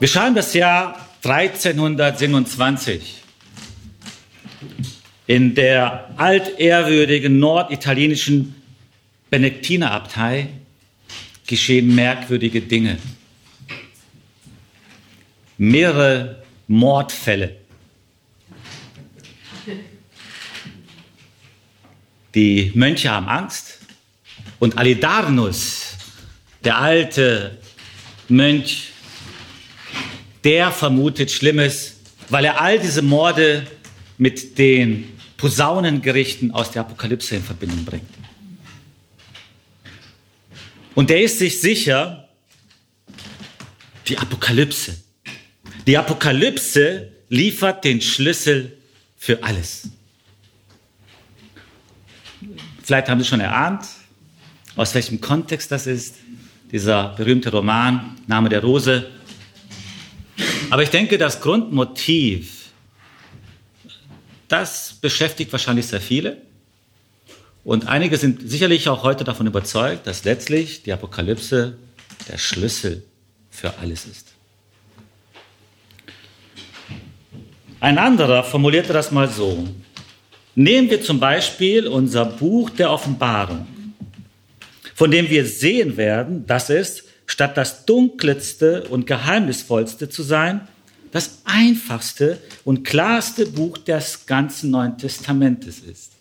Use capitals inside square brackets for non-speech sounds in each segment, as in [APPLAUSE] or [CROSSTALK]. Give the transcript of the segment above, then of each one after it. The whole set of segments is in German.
Wir schreiben das Jahr 1327. In der altehrwürdigen norditalienischen Benediktinerabtei geschehen merkwürdige Dinge. Mehrere Mordfälle. Die Mönche haben Angst und Alidarnus, der alte Mönch, der vermutet Schlimmes, weil er all diese Morde mit den Posaunengerichten aus der Apokalypse in Verbindung bringt. Und er ist sich sicher, die Apokalypse. Die Apokalypse liefert den Schlüssel für alles. Vielleicht haben Sie schon erahnt, aus welchem Kontext das ist, dieser berühmte Roman Name der Rose. Aber ich denke, das Grundmotiv, das beschäftigt wahrscheinlich sehr viele. Und einige sind sicherlich auch heute davon überzeugt, dass letztlich die Apokalypse der Schlüssel für alles ist. Ein anderer formulierte das mal so. Nehmen wir zum Beispiel unser Buch der Offenbarung, von dem wir sehen werden, dass es, statt das dunkelste und geheimnisvollste zu sein, das einfachste und klarste Buch des ganzen Neuen Testamentes ist.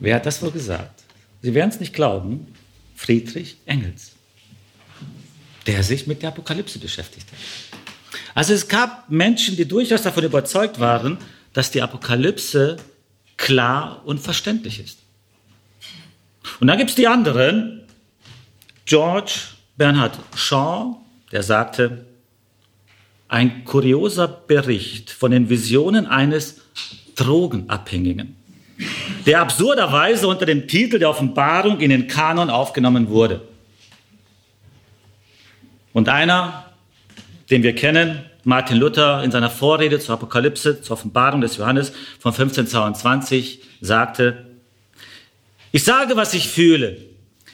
Wer hat das wohl gesagt? Sie werden es nicht glauben. Friedrich Engels, der sich mit der Apokalypse beschäftigt hat. Also es gab Menschen, die durchaus davon überzeugt waren, dass die Apokalypse klar und verständlich ist. Und dann gibt es die anderen. George Bernhard Shaw, der sagte, ein kurioser Bericht von den Visionen eines Drogenabhängigen der absurderweise unter dem Titel der Offenbarung in den Kanon aufgenommen wurde. Und einer, den wir kennen, Martin Luther in seiner Vorrede zur Apokalypse, zur Offenbarung des Johannes von 1522 sagte, ich sage, was ich fühle.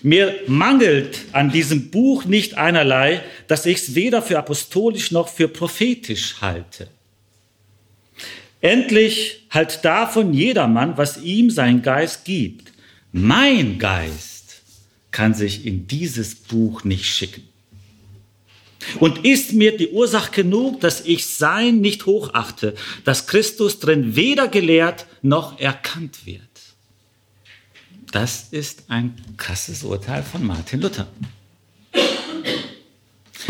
Mir mangelt an diesem Buch nicht einerlei, dass ich es weder für apostolisch noch für prophetisch halte. Endlich halt davon jedermann, was ihm sein Geist gibt. Mein Geist kann sich in dieses Buch nicht schicken. Und ist mir die Ursache genug, dass ich sein nicht hochachte, dass Christus drin weder gelehrt noch erkannt wird. Das ist ein krasses Urteil von Martin Luther.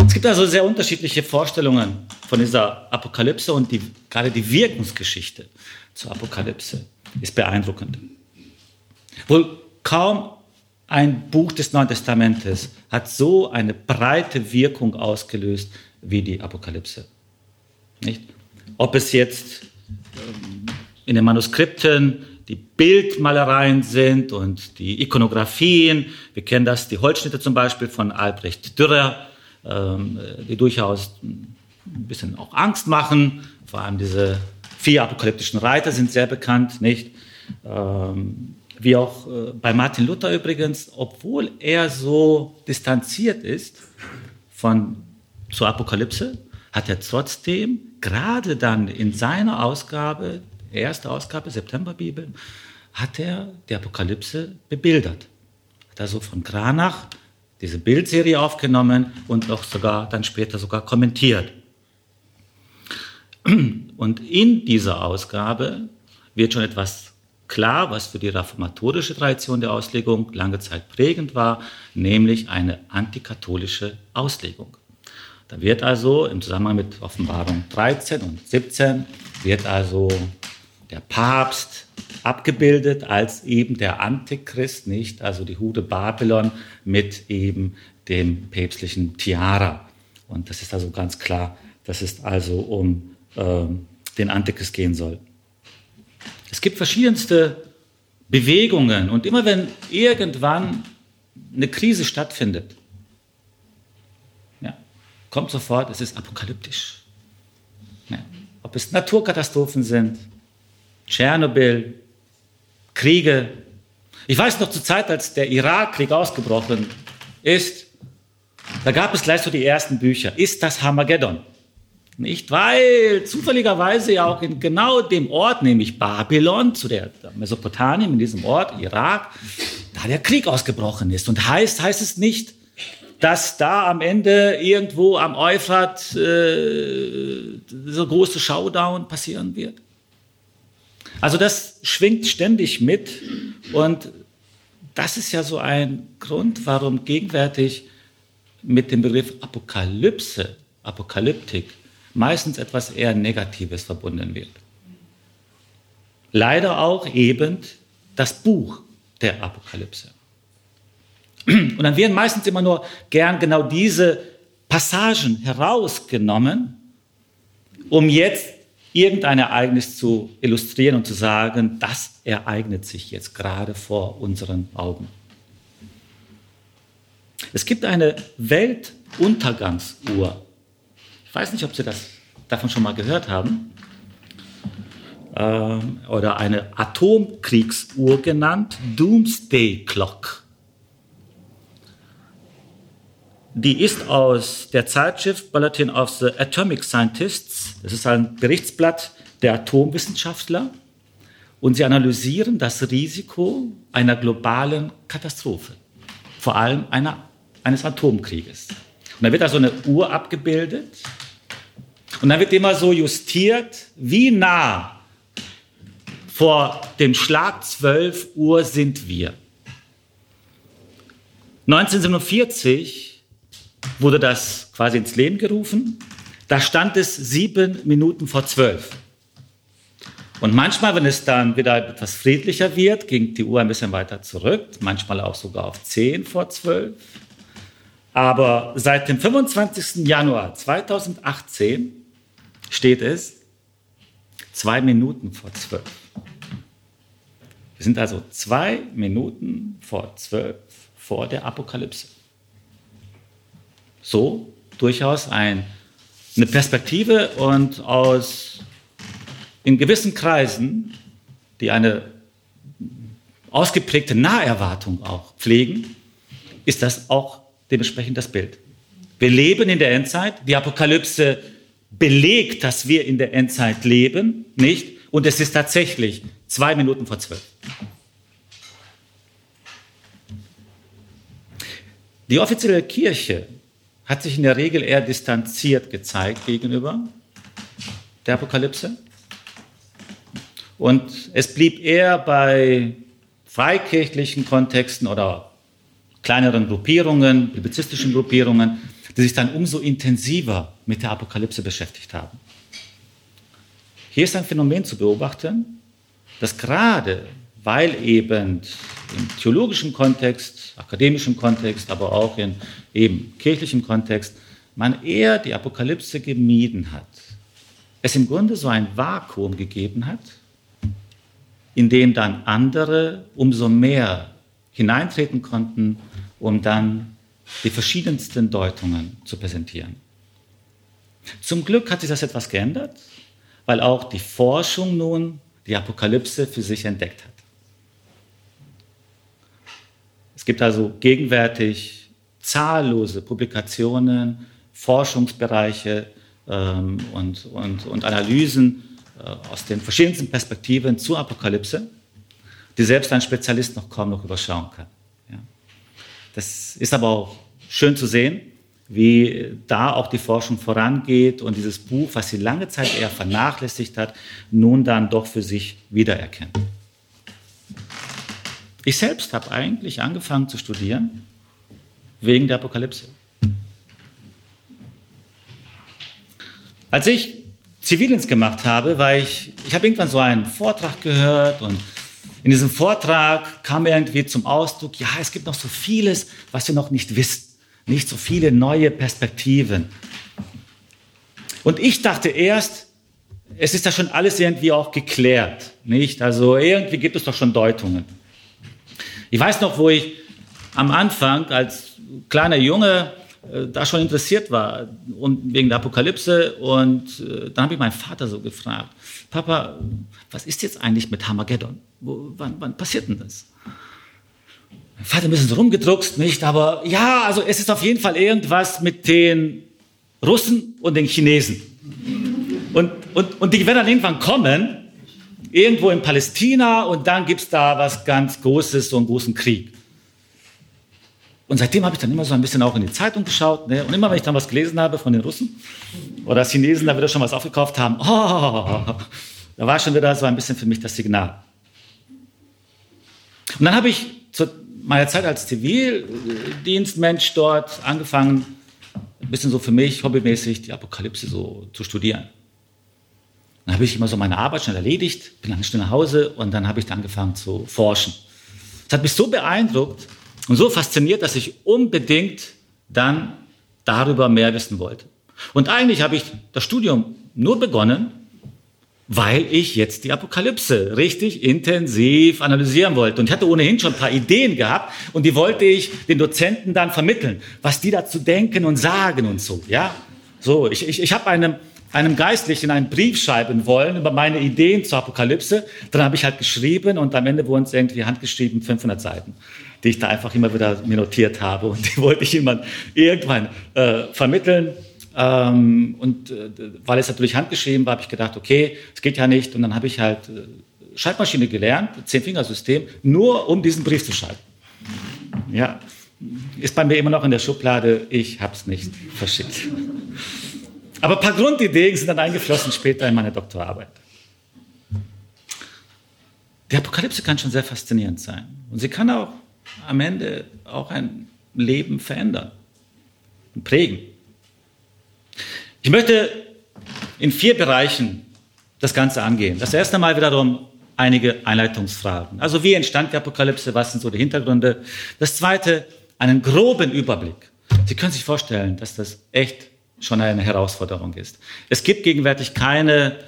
Es gibt also sehr unterschiedliche Vorstellungen von dieser Apokalypse und die, gerade die Wirkungsgeschichte zur Apokalypse ist beeindruckend. Wohl kaum ein Buch des Neuen Testamentes hat so eine breite Wirkung ausgelöst wie die Apokalypse. Nicht? Ob es jetzt ähm, in den Manuskripten die Bildmalereien sind und die Ikonografien, wir kennen das, die Holzschnitte zum Beispiel von Albrecht Dürer, ähm, die durchaus ein bisschen auch Angst machen. Vor allem diese vier apokalyptischen Reiter sind sehr bekannt, nicht? Ähm, wie auch äh, bei Martin Luther übrigens, obwohl er so distanziert ist von zur Apokalypse, hat er trotzdem gerade dann in seiner Ausgabe, erste Ausgabe Septemberbibel, hat er die Apokalypse bebildert. Hat also von Kranach diese Bildserie aufgenommen und noch sogar dann später sogar kommentiert. Und in dieser Ausgabe wird schon etwas klar, was für die reformatorische Tradition der Auslegung lange Zeit prägend war, nämlich eine antikatholische Auslegung. Da wird also im Zusammenhang mit Offenbarung 13 und 17 wird also der Papst abgebildet als eben der Antichrist, nicht? Also die Hude Babylon mit eben dem päpstlichen Tiara. Und das ist also ganz klar, dass es also um äh, den Antichrist gehen soll. Es gibt verschiedenste Bewegungen und immer wenn irgendwann eine Krise stattfindet, ja, kommt sofort, es ist apokalyptisch. Ja, ob es Naturkatastrophen sind, Tschernobyl, Kriege. Ich weiß noch zur Zeit, als der Irakkrieg ausgebrochen ist, Da gab es gleich so die ersten Bücher. Ist das Hamageddon? Nicht, weil zufälligerweise ja auch in genau dem Ort, nämlich Babylon, zu der Mesopotamien, in diesem Ort, Irak, da der Krieg ausgebrochen ist. Und heißt, heißt es nicht, dass da am Ende irgendwo am Euphrat äh, so große Showdown passieren wird? Also das schwingt ständig mit und das ist ja so ein Grund, warum gegenwärtig mit dem Begriff Apokalypse, Apokalyptik, meistens etwas eher Negatives verbunden wird. Leider auch eben das Buch der Apokalypse. Und dann werden meistens immer nur gern genau diese Passagen herausgenommen, um jetzt irgendein Ereignis zu illustrieren und zu sagen, das ereignet sich jetzt gerade vor unseren Augen. Es gibt eine Weltuntergangsuhr. Ich weiß nicht, ob Sie das davon schon mal gehört haben. Ähm, oder eine Atomkriegsuhr genannt, Doomsday Clock. Die ist aus der Zeitschrift Bulletin of the Atomic Scientists. Das ist ein Berichtsblatt der Atomwissenschaftler. Und sie analysieren das Risiko einer globalen Katastrophe, vor allem einer, eines Atomkrieges. Und da wird also eine Uhr abgebildet und dann wird immer so justiert, wie nah vor dem Schlag 12 Uhr sind wir. 1947 wurde das quasi ins Leben gerufen. Da stand es sieben Minuten vor zwölf. Und manchmal, wenn es dann wieder etwas friedlicher wird, ging die Uhr ein bisschen weiter zurück, manchmal auch sogar auf zehn vor zwölf. Aber seit dem 25. Januar 2018 steht es zwei Minuten vor zwölf. Wir sind also zwei Minuten vor zwölf vor der Apokalypse. So durchaus ein, eine Perspektive und aus in gewissen Kreisen, die eine ausgeprägte Naherwartung auch pflegen, ist das auch dementsprechend das Bild. Wir leben in der Endzeit. Die Apokalypse belegt, dass wir in der Endzeit leben, nicht? Und es ist tatsächlich zwei Minuten vor zwölf. Die offizielle Kirche hat sich in der Regel eher distanziert gezeigt gegenüber der Apokalypse. Und es blieb eher bei freikirchlichen Kontexten oder kleineren Gruppierungen, publizistischen Gruppierungen, die sich dann umso intensiver mit der Apokalypse beschäftigt haben. Hier ist ein Phänomen zu beobachten, dass gerade weil eben im theologischen Kontext, akademischen Kontext, aber auch in eben kirchlichem Kontext, man eher die Apokalypse gemieden hat. Es im Grunde so ein Vakuum gegeben hat, in dem dann andere umso mehr hineintreten konnten, um dann die verschiedensten Deutungen zu präsentieren. Zum Glück hat sich das etwas geändert, weil auch die Forschung nun die Apokalypse für sich entdeckt hat. Es gibt also gegenwärtig zahllose Publikationen, Forschungsbereiche ähm, und, und, und Analysen äh, aus den verschiedensten Perspektiven zur Apokalypse, die selbst ein Spezialist noch kaum noch überschauen kann. Ja. Das ist aber auch schön zu sehen, wie da auch die Forschung vorangeht und dieses Buch, was sie lange Zeit eher vernachlässigt hat, nun dann doch für sich wiedererkennt. Ich selbst habe eigentlich angefangen zu studieren wegen der Apokalypse. Als ich Zivildienst gemacht habe, weil ich, ich habe irgendwann so einen Vortrag gehört und in diesem Vortrag kam irgendwie zum Ausdruck, ja, es gibt noch so vieles, was wir noch nicht wissen nicht so viele neue Perspektiven. Und ich dachte erst, es ist da schon alles irgendwie auch geklärt, nicht? Also irgendwie gibt es doch schon Deutungen. Ich weiß noch, wo ich am Anfang als kleiner Junge äh, da schon interessiert war und wegen der Apokalypse und äh, dann habe ich meinen Vater so gefragt, Papa, was ist jetzt eigentlich mit Hamageddon? Wo, wann, wann passiert denn das? Mein Vater ein bisschen rumgedruckst, nicht? Aber ja, also es ist auf jeden Fall irgendwas mit den Russen und den Chinesen. Und, und, und die werden dann irgendwann kommen, irgendwo in Palästina, und dann gibt es da was ganz Großes, so einen großen Krieg. Und seitdem habe ich dann immer so ein bisschen auch in die Zeitung geschaut. Ne? Und immer, wenn ich dann was gelesen habe von den Russen oder Chinesen, da wieder schon was aufgekauft haben, oh, da war schon wieder so ein bisschen für mich das Signal. Und dann habe ich zu meiner Zeit als Zivildienstmensch dort angefangen, ein bisschen so für mich hobbymäßig die Apokalypse so zu studieren. Dann habe ich immer so meine Arbeit schnell erledigt, bin dann schnell nach Hause und dann habe ich dann angefangen zu forschen. Das hat mich so beeindruckt, und so fasziniert, dass ich unbedingt dann darüber mehr wissen wollte. Und eigentlich habe ich das Studium nur begonnen, weil ich jetzt die Apokalypse richtig intensiv analysieren wollte. Und ich hatte ohnehin schon ein paar Ideen gehabt und die wollte ich den Dozenten dann vermitteln, was die dazu denken und sagen und so. Ja, so. Ich, ich, ich habe einem einem Geistlichen einen Brief schreiben wollen über meine Ideen zur Apokalypse. Dann habe ich halt geschrieben und am Ende wurden es irgendwie handgeschrieben 500 Seiten die ich da einfach immer wieder mir notiert habe. Und die [LAUGHS] wollte ich immer irgendwann äh, vermitteln. Ähm, und äh, weil es natürlich handgeschrieben war, habe ich gedacht, okay, es geht ja nicht. Und dann habe ich halt äh, Schreibmaschine gelernt, Zehn-Fingersystem, nur um diesen Brief zu schreiben. Ja, ist bei mir immer noch in der Schublade, ich habe es nicht verschickt. Aber ein paar Grundideen sind dann eingeflossen später in meine Doktorarbeit. Die Apokalypse kann schon sehr faszinierend sein. Und sie kann auch am Ende auch ein Leben verändern und prägen. Ich möchte in vier Bereichen das Ganze angehen. Das erste Mal wiederum einige Einleitungsfragen. Also wie entstand die Apokalypse? Was sind so die Hintergründe? Das zweite, einen groben Überblick. Sie können sich vorstellen, dass das echt schon eine Herausforderung ist. Es gibt gegenwärtig keine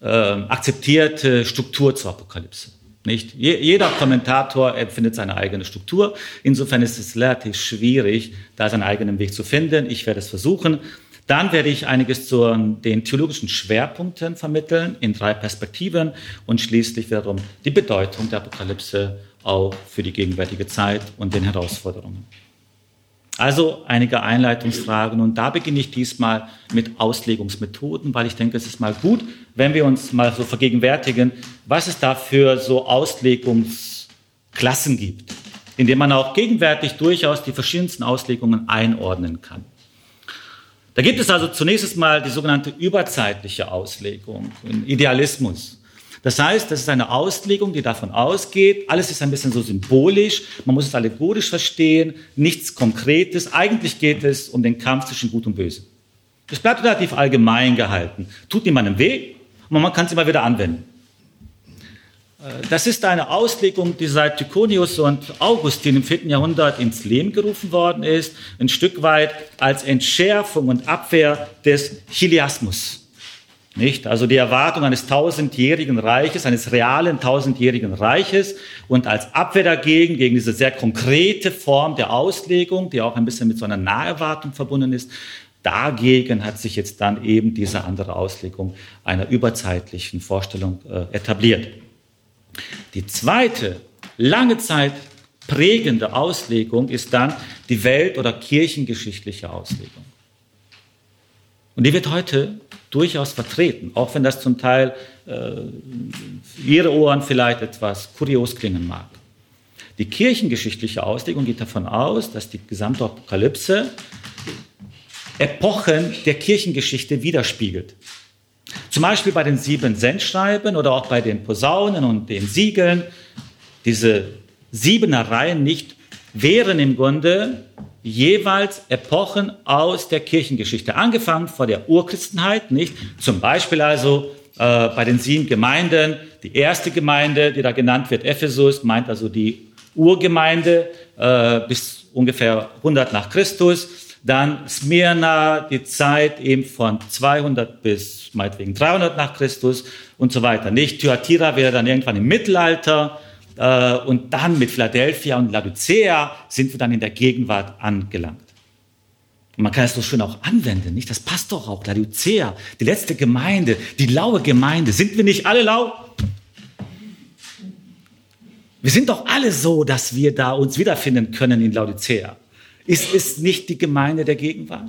äh, akzeptierte Struktur zur Apokalypse. Nicht? Jeder Kommentator empfindet seine eigene Struktur. Insofern ist es relativ schwierig, da seinen eigenen Weg zu finden. Ich werde es versuchen. Dann werde ich einiges zu den theologischen Schwerpunkten vermitteln in drei Perspektiven und schließlich wiederum die Bedeutung der Apokalypse auch für die gegenwärtige Zeit und den Herausforderungen. Also einige Einleitungsfragen und da beginne ich diesmal mit Auslegungsmethoden, weil ich denke, es ist mal gut, wenn wir uns mal so vergegenwärtigen, was es da für so Auslegungsklassen gibt, indem man auch gegenwärtig durchaus die verschiedensten Auslegungen einordnen kann. Da gibt es also zunächst mal die sogenannte überzeitliche Auslegung, Idealismus. Das heißt, das ist eine Auslegung, die davon ausgeht, alles ist ein bisschen so symbolisch, man muss es allegorisch verstehen, nichts Konkretes. Eigentlich geht es um den Kampf zwischen Gut und Böse. Es bleibt relativ allgemein gehalten, tut niemandem weh, aber man kann es immer wieder anwenden. Äh, das ist eine Auslegung, die seit Tychonius und Augustin im 4. Jahrhundert ins Leben gerufen worden ist, ein Stück weit als Entschärfung und Abwehr des Chiliasmus. Nicht? Also die Erwartung eines tausendjährigen Reiches, eines realen tausendjährigen Reiches und als Abwehr dagegen, gegen diese sehr konkrete Form der Auslegung, die auch ein bisschen mit so einer Naherwartung verbunden ist, dagegen hat sich jetzt dann eben diese andere Auslegung einer überzeitlichen Vorstellung äh, etabliert. Die zweite, lange Zeit prägende Auslegung ist dann die welt- oder kirchengeschichtliche Auslegung. Und die wird heute durchaus vertreten, auch wenn das zum Teil äh, Ihre Ohren vielleicht etwas kurios klingen mag. Die kirchengeschichtliche Auslegung geht davon aus, dass die gesamte Apokalypse Epochen der Kirchengeschichte widerspiegelt. Zum Beispiel bei den sieben Sendschreiben oder auch bei den Posaunen und den Siegeln. Diese Siebenereien nicht wären im Grunde jeweils Epochen aus der Kirchengeschichte, angefangen vor der Urchristenheit, nicht? Zum Beispiel also äh, bei den sieben Gemeinden, die erste Gemeinde, die da genannt wird, Ephesus, meint also die Urgemeinde äh, bis ungefähr 100 nach Christus. Dann Smyrna, die Zeit eben von 200 bis meinetwegen 300 nach Christus und so weiter. Nicht Thyatira wäre dann irgendwann im Mittelalter äh, und dann mit Philadelphia und Laodicea sind wir dann in der Gegenwart angelangt. Und man kann es so schön auch anwenden, nicht? Das passt doch auch. Laodicea, die letzte Gemeinde, die laue Gemeinde. Sind wir nicht alle lau? Wir sind doch alle so, dass wir da uns wiederfinden können in Laodicea. Ist es nicht die Gemeinde der Gegenwart?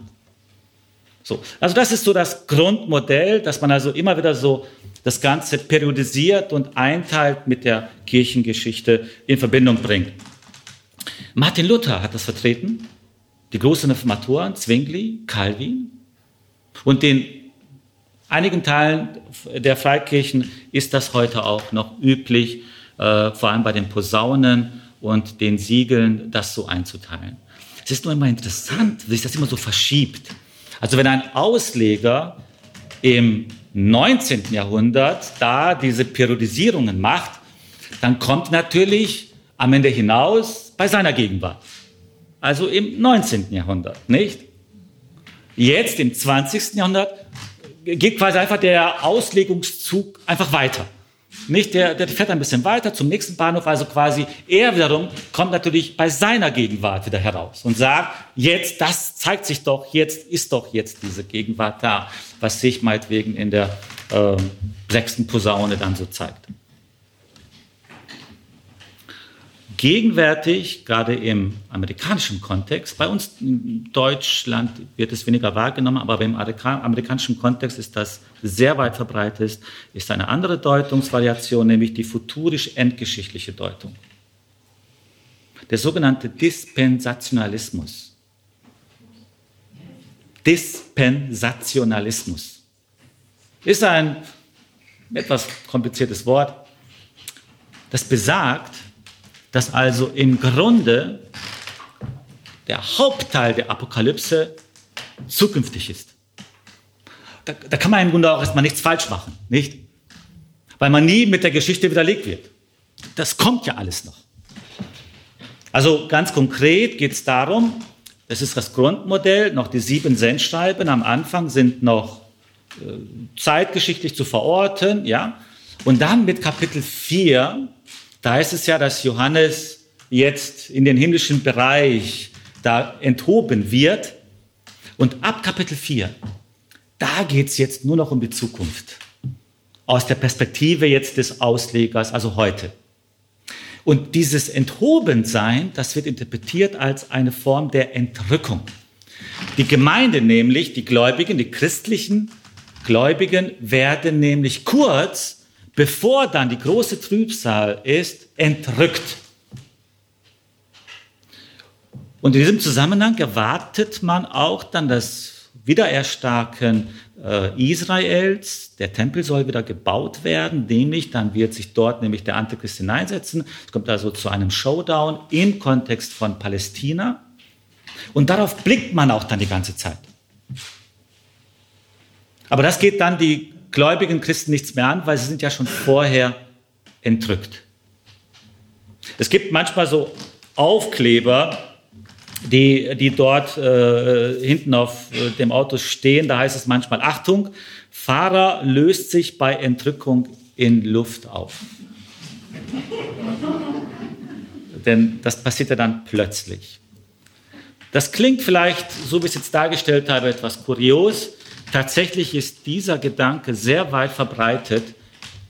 So. Also das ist so das Grundmodell, dass man also immer wieder so das Ganze periodisiert und einteilt mit der Kirchengeschichte in Verbindung bringt. Martin Luther hat das vertreten, die großen Reformatoren, Zwingli, Calvin. Und in einigen Teilen der Freikirchen ist das heute auch noch üblich, äh, vor allem bei den Posaunen und den Siegeln, das so einzuteilen. Es ist nur immer interessant, wie sich das immer so verschiebt. Also wenn ein Ausleger im 19. Jahrhundert da diese Periodisierungen macht, dann kommt natürlich am Ende hinaus bei seiner Gegenwart. Also im 19. Jahrhundert, nicht? Jetzt im 20. Jahrhundert geht quasi einfach der Auslegungszug einfach weiter. Nicht, der, der fährt ein bisschen weiter zum nächsten Bahnhof, also quasi er wiederum kommt natürlich bei seiner Gegenwart wieder heraus und sagt, jetzt, das zeigt sich doch, jetzt ist doch jetzt diese Gegenwart da, was sich meinetwegen in der äh, sechsten Posaune dann so zeigt. Gegenwärtig, gerade im amerikanischen Kontext, bei uns in Deutschland wird es weniger wahrgenommen, aber im amerikanischen Kontext ist das sehr weit verbreitet, ist eine andere Deutungsvariation, nämlich die futurisch-endgeschichtliche Deutung. Der sogenannte Dispensationalismus. Dispensationalismus ist ein etwas kompliziertes Wort, das besagt, dass also im Grunde der Hauptteil der Apokalypse zukünftig ist. Da, da, kann man im Grunde auch erstmal nichts falsch machen, nicht? Weil man nie mit der Geschichte widerlegt wird. Das kommt ja alles noch. Also ganz konkret geht es darum, das ist das Grundmodell, noch die sieben Sendschreiben am Anfang sind noch äh, zeitgeschichtlich zu verorten, ja. Und dann mit Kapitel 4 da heißt es ja, dass Johannes jetzt in den himmlischen Bereich da enthoben wird. Und ab Kapitel 4, da geht es jetzt nur noch um die Zukunft. Aus der Perspektive jetzt des Auslegers, also heute. Und dieses Enthobensein, das wird interpretiert als eine Form der Entrückung. Die Gemeinde nämlich, die Gläubigen, die christlichen Gläubigen werden nämlich kurz bevor dann die große Trübsal ist, entrückt. Und in diesem Zusammenhang erwartet man auch dann das Wiedererstarken äh, Israels. Der Tempel soll wieder gebaut werden, nämlich dann wird sich dort nämlich der Antichrist hineinsetzen. Es kommt also zu einem Showdown im Kontext von Palästina. Und darauf blickt man auch dann die ganze Zeit. Aber das geht dann die gläubigen Christen nichts mehr an, weil sie sind ja schon vorher entrückt. Es gibt manchmal so Aufkleber, die, die dort äh, hinten auf äh, dem Auto stehen. Da heißt es manchmal, Achtung, Fahrer löst sich bei Entrückung in Luft auf. [LAUGHS] Denn das passiert ja dann plötzlich. Das klingt vielleicht, so wie ich es jetzt dargestellt habe, etwas kurios, Tatsächlich ist dieser Gedanke sehr weit verbreitet,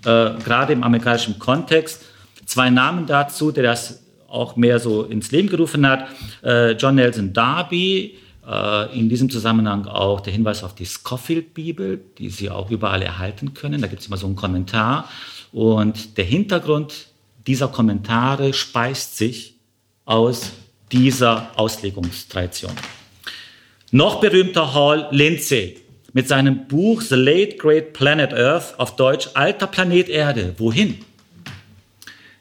äh, gerade im amerikanischen Kontext. Zwei Namen dazu, der das auch mehr so ins Leben gerufen hat. Äh, John Nelson Darby, äh, in diesem Zusammenhang auch der Hinweis auf die Scofield-Bibel, die Sie auch überall erhalten können. Da gibt es immer so einen Kommentar. Und der Hintergrund dieser Kommentare speist sich aus dieser Auslegungstradition. Noch berühmter Hall Lindsay, mit seinem Buch The Late Great Planet Earth auf Deutsch Alter Planet Erde. Wohin?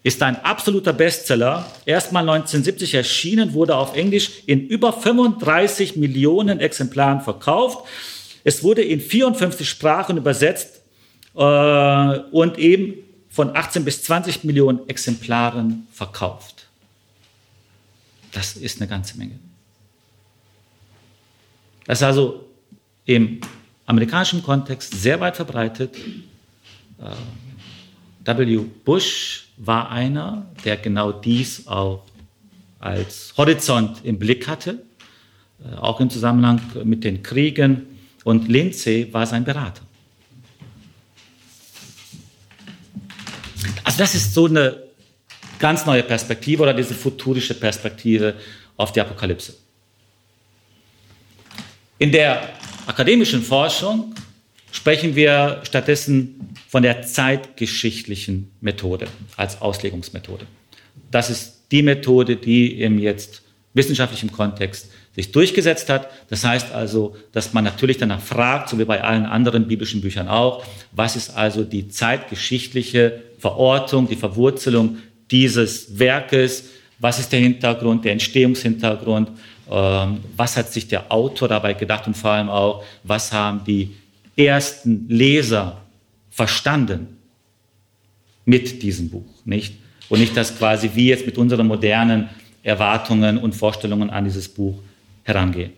Ist ein absoluter Bestseller. Erstmal 1970 erschienen, wurde auf Englisch in über 35 Millionen Exemplaren verkauft. Es wurde in 54 Sprachen übersetzt äh, und eben von 18 bis 20 Millionen Exemplaren verkauft. Das ist eine ganze Menge. Das ist also im amerikanischen Kontext sehr weit verbreitet. Äh, w. Bush war einer, der genau dies auch als Horizont im Blick hatte, äh, auch im Zusammenhang mit den Kriegen. Und Lindsay war sein Berater. Also das ist so eine ganz neue Perspektive oder diese futurische Perspektive auf die Apokalypse. In der akademischen Forschung sprechen wir stattdessen von der zeitgeschichtlichen Methode als Auslegungsmethode. Das ist die Methode, die im jetzt wissenschaftlichen Kontext sich durchgesetzt hat. Das heißt also, dass man natürlich danach fragt, so wie bei allen anderen biblischen Büchern auch, was ist also die zeitgeschichtliche Verortung, die Verwurzelung dieses Werkes, was ist der Hintergrund, der Entstehungshintergrund, was hat sich der Autor dabei gedacht und vor allem auch, was haben die ersten Leser verstanden mit diesem Buch, nicht? Und nicht das quasi wie jetzt mit unseren modernen Erwartungen und Vorstellungen an dieses Buch herangehen.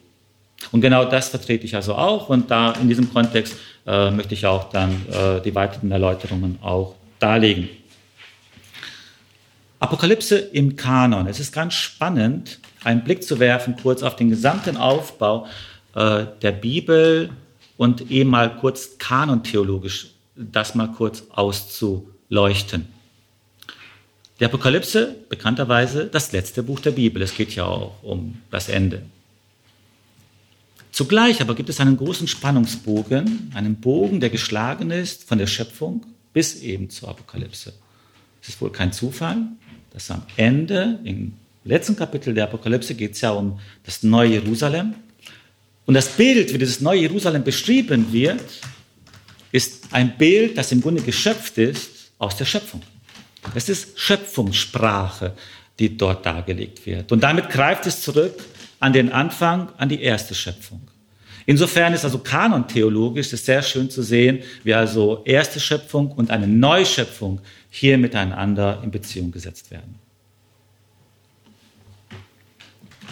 Und genau das vertrete ich also auch und da in diesem Kontext äh, möchte ich auch dann äh, die weiteren Erläuterungen auch darlegen. Apokalypse im Kanon. Es ist ganz spannend, einen Blick zu werfen kurz auf den gesamten Aufbau äh, der Bibel und eben mal kurz kanontheologisch das mal kurz auszuleuchten. Die Apokalypse, bekannterweise das letzte Buch der Bibel. Es geht ja auch um das Ende. Zugleich aber gibt es einen großen Spannungsbogen, einen Bogen, der geschlagen ist von der Schöpfung bis eben zur Apokalypse. Es ist wohl kein Zufall, dass am Ende, letzten Kapitel der Apokalypse, geht es ja um das neue Jerusalem. Und das Bild, wie dieses neue Jerusalem beschrieben wird, ist ein Bild, das im Grunde geschöpft ist aus der Schöpfung. Es ist Schöpfungssprache, die dort dargelegt wird. Und damit greift es zurück an den Anfang, an die erste Schöpfung. Insofern ist also kanontheologisch ist sehr schön zu sehen, wie also erste Schöpfung und eine Neuschöpfung hier miteinander in Beziehung gesetzt werden.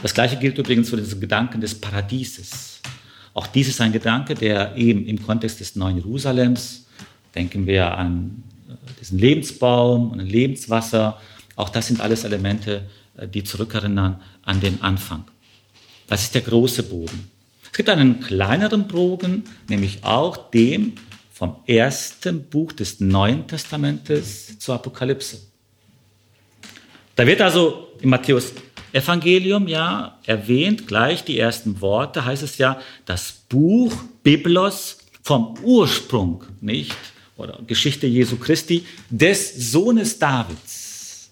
Das gleiche gilt übrigens für diesen Gedanken des Paradieses. Auch dies ist ein Gedanke, der eben im Kontext des neuen Jerusalems, denken wir an äh, diesen Lebensbaum und Lebenswasser, auch das sind alles Elemente, äh, die zurückerinnern an den Anfang. Das ist der große Bogen. Es gibt einen kleineren Bogen, nämlich auch dem vom ersten Buch des Neuen Testamentes zur Apokalypse. Da wird also im Matthäus Evangelium ja erwähnt, gleich die ersten Worte, heißt es ja, das Buch Biblos vom Ursprung, nicht? Oder Geschichte Jesu Christi, des Sohnes Davids.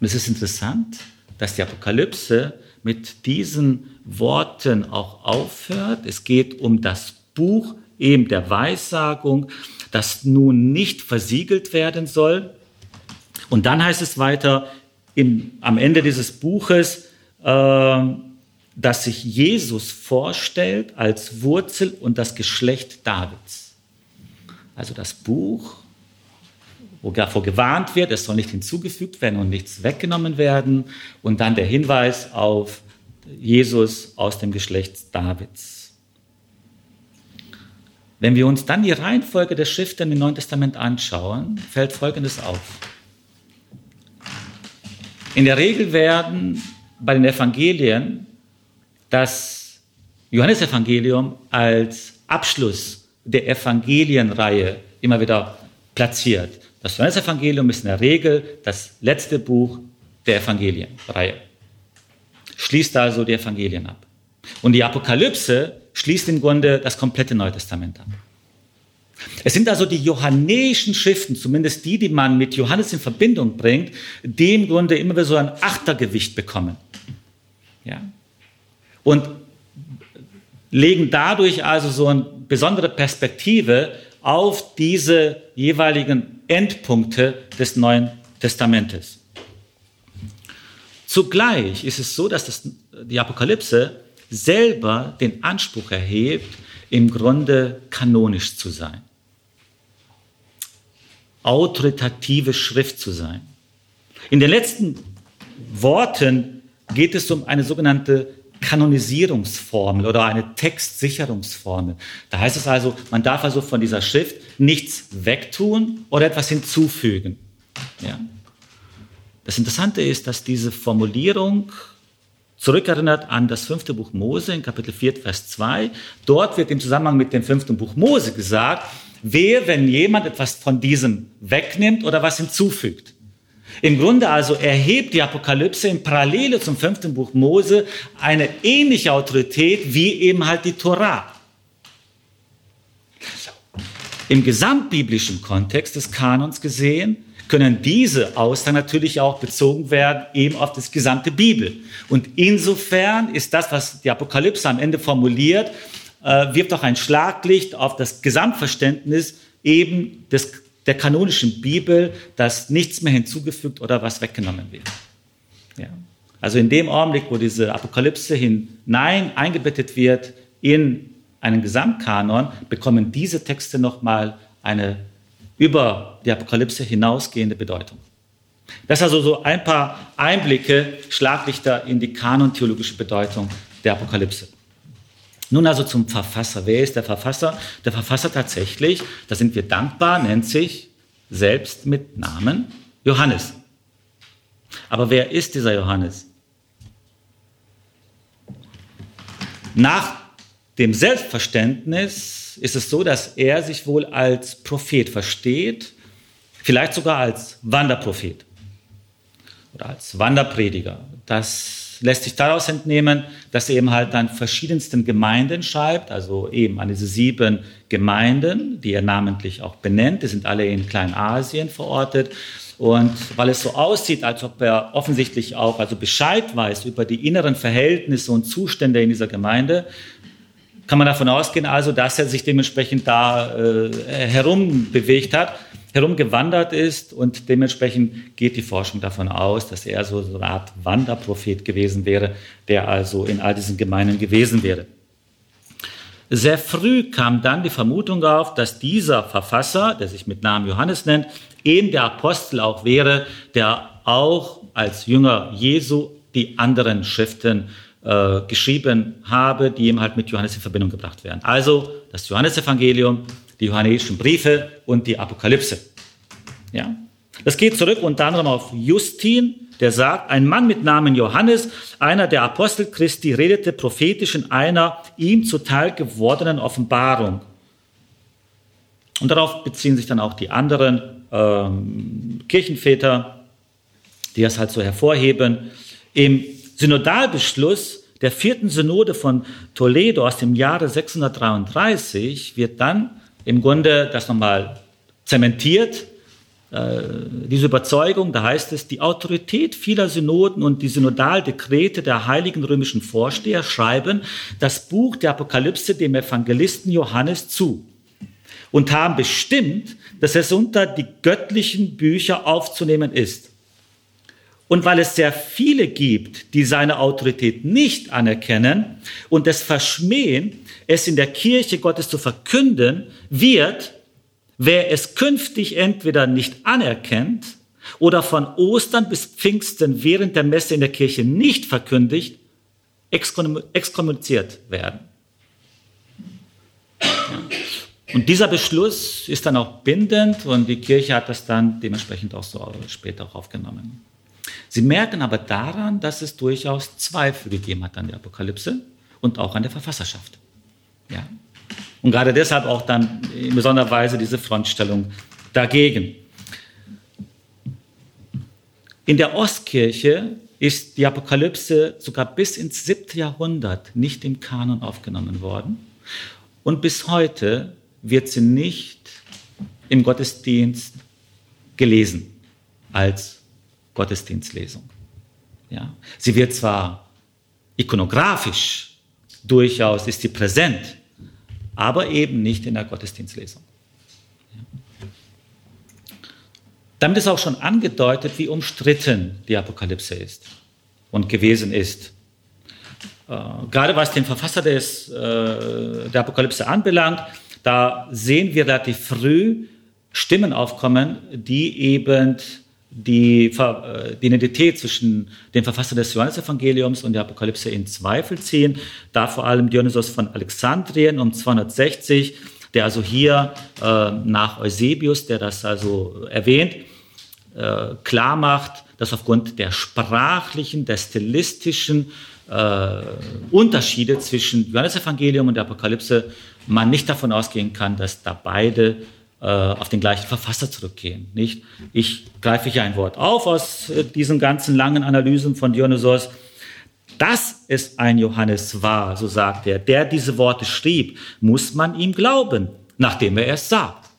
Und es ist interessant, dass die Apokalypse mit diesen Worten auch aufhört. Es geht um das Buch eben der Weissagung, das nun nicht versiegelt werden soll. Und dann heißt es weiter im, am Ende dieses Buches, äh, dass sich Jesus vorstellt als Wurzel und das Geschlecht Davids. Also das Buch, wo davor gewarnt wird, es soll nicht hinzugefügt werden und nichts weggenommen werden. Und dann der Hinweis auf Jesus aus dem Geschlecht Davids. Wenn wir uns dann die Reihenfolge der Schriften im Neuen Testament anschauen, fällt Folgendes auf. In der Regel werden bei den Evangelien das Johannesevangelium als Abschluss der Evangelienreihe immer wieder platziert. Das Johannesevangelium ist in der Regel das letzte Buch der Evangelienreihe. Schließt also die Evangelien ab. Und die Apokalypse schließt im Grunde das komplette Neue Testament ab. Es sind also die johannäischen Schriften, zumindest die, die man mit Johannes in Verbindung bringt, die im Grunde immer wieder so ein Achtergewicht bekommen. Ja? Und legen dadurch also so eine besondere Perspektive auf diese jeweiligen Endpunkte des Neuen Testamentes. Zugleich ist es so, dass das, die Apokalypse selber den Anspruch erhebt, im Grunde kanonisch zu sein. Autoritative Schrift zu sein. In den letzten Worten geht es um eine sogenannte Kanonisierungsformel oder eine Textsicherungsformel. Da heißt es also, man darf also von dieser Schrift nichts wegtun oder etwas hinzufügen. Ja? Das Interessante ist, dass diese Formulierung zurückerinnert an das fünfte Buch Mose in Kapitel 4, Vers 2. Dort wird im Zusammenhang mit dem fünften Buch Mose gesagt, wer, wenn jemand etwas von diesem wegnimmt oder was hinzufügt. Im Grunde also erhebt die Apokalypse in Parallele zum fünften Buch Mose eine ähnliche Autorität wie eben halt die Torah. Im gesamtbiblischen Kontext des Kanons gesehen können diese Aussagen natürlich auch bezogen werden eben auf das gesamte Bibel. Und insofern ist das, was die Apokalypse am Ende formuliert, äh, wirft auch ein Schlaglicht auf das Gesamtverständnis eben des, der kanonischen Bibel, dass nichts mehr hinzugefügt oder was weggenommen wird. Ja. Also in dem Augenblick, wo diese Apokalypse hinein eingebettet wird in einen Gesamtkanon, bekommen diese Texte nochmal eine über die Apokalypse hinausgehende Bedeutung. Das ist also so ein paar Einblicke, Schlaglichter in die kanontheologische Bedeutung der Apokalypse. Nun also zum Verfasser. Wer ist der Verfasser? Der Verfasser tatsächlich, da sind wir dankbar, nennt sich selbst mit Namen Johannes. Aber wer ist dieser Johannes? Nach dem Selbstverständnis ist es so, dass er sich wohl als Prophet versteht, vielleicht sogar als Wanderprophet oder als Wanderprediger. Das lässt sich daraus entnehmen, dass er eben halt an verschiedensten Gemeinden schreibt, also eben an diese sieben Gemeinden, die er namentlich auch benennt. Die sind alle in Kleinasien verortet. Und weil es so aussieht, als ob er offensichtlich auch also Bescheid weiß über die inneren Verhältnisse und Zustände in dieser Gemeinde, kann man davon ausgehen, also, dass er sich dementsprechend da äh, herumbewegt hat herumgewandert ist und dementsprechend geht die Forschung davon aus, dass er so, eine Art Wanderprophet gewesen wäre, der also in all diesen Gemeinden gewesen wäre. Sehr früh kam dann die Vermutung auf, dass dieser Verfasser, der sich mit Namen Johannes nennt, eben der Apostel auch wäre, der auch als Jünger Jesu die anderen Schriften äh, geschrieben habe, die ihm halt mit Johannes in Verbindung gebracht werden. Also das Johannesevangelium, die johannäischen Briefe und die Apokalypse. Ja? Das geht zurück unter anderem auf Justin, der sagt, ein Mann mit Namen Johannes, einer der Apostel Christi, redete prophetisch in einer ihm zuteil gewordenen Offenbarung. Und darauf beziehen sich dann auch die anderen ähm, Kirchenväter, die das halt so hervorheben. Im Synodalbeschluss der vierten Synode von Toledo aus dem Jahre 633 wird dann im Grunde das nochmal zementiert, äh, diese Überzeugung, da heißt es, die Autorität vieler Synoden und die Synodaldekrete der heiligen römischen Vorsteher schreiben das Buch der Apokalypse dem Evangelisten Johannes zu und haben bestimmt, dass es unter die göttlichen Bücher aufzunehmen ist. Und weil es sehr viele gibt, die seine Autorität nicht anerkennen und es verschmähen, es in der Kirche Gottes zu verkünden, wird, wer es künftig entweder nicht anerkennt oder von Ostern bis Pfingsten während der Messe in der Kirche nicht verkündigt, exkommuniziert werden. Und dieser Beschluss ist dann auch bindend und die Kirche hat das dann dementsprechend auch so später auch aufgenommen. Sie merken aber daran, dass es durchaus Zweifel gegeben hat an der Apokalypse und auch an der Verfasserschaft. Ja. Und gerade deshalb auch dann in besonderer Weise diese Frontstellung dagegen. In der Ostkirche ist die Apokalypse sogar bis ins siebte Jahrhundert nicht im Kanon aufgenommen worden. Und bis heute wird sie nicht im Gottesdienst gelesen als Gottesdienstlesung. Ja. Sie wird zwar ikonografisch durchaus ist sie präsent, aber eben nicht in der Gottesdienstlesung. Damit ist auch schon angedeutet, wie umstritten die Apokalypse ist und gewesen ist. Äh, gerade was den Verfasser des, äh, der Apokalypse anbelangt, da sehen wir relativ früh Stimmen aufkommen, die eben die, äh, die Identität zwischen dem Verfasser des Johannesevangeliums und der Apokalypse in Zweifel ziehen. Da vor allem Dionysos von Alexandrien um 260, der also hier äh, nach Eusebius, der das also erwähnt, äh, klar macht, dass aufgrund der sprachlichen, der stilistischen äh, Unterschiede zwischen Johannesevangelium und der Apokalypse man nicht davon ausgehen kann, dass da beide äh, auf den gleichen Verfasser zurückgehen. Nicht? Ich greife hier ein Wort auf aus äh, diesen ganzen langen Analysen von Dionysos. Dass es ein Johannes war, so sagt er, der diese Worte schrieb, muss man ihm glauben, nachdem er es sagt.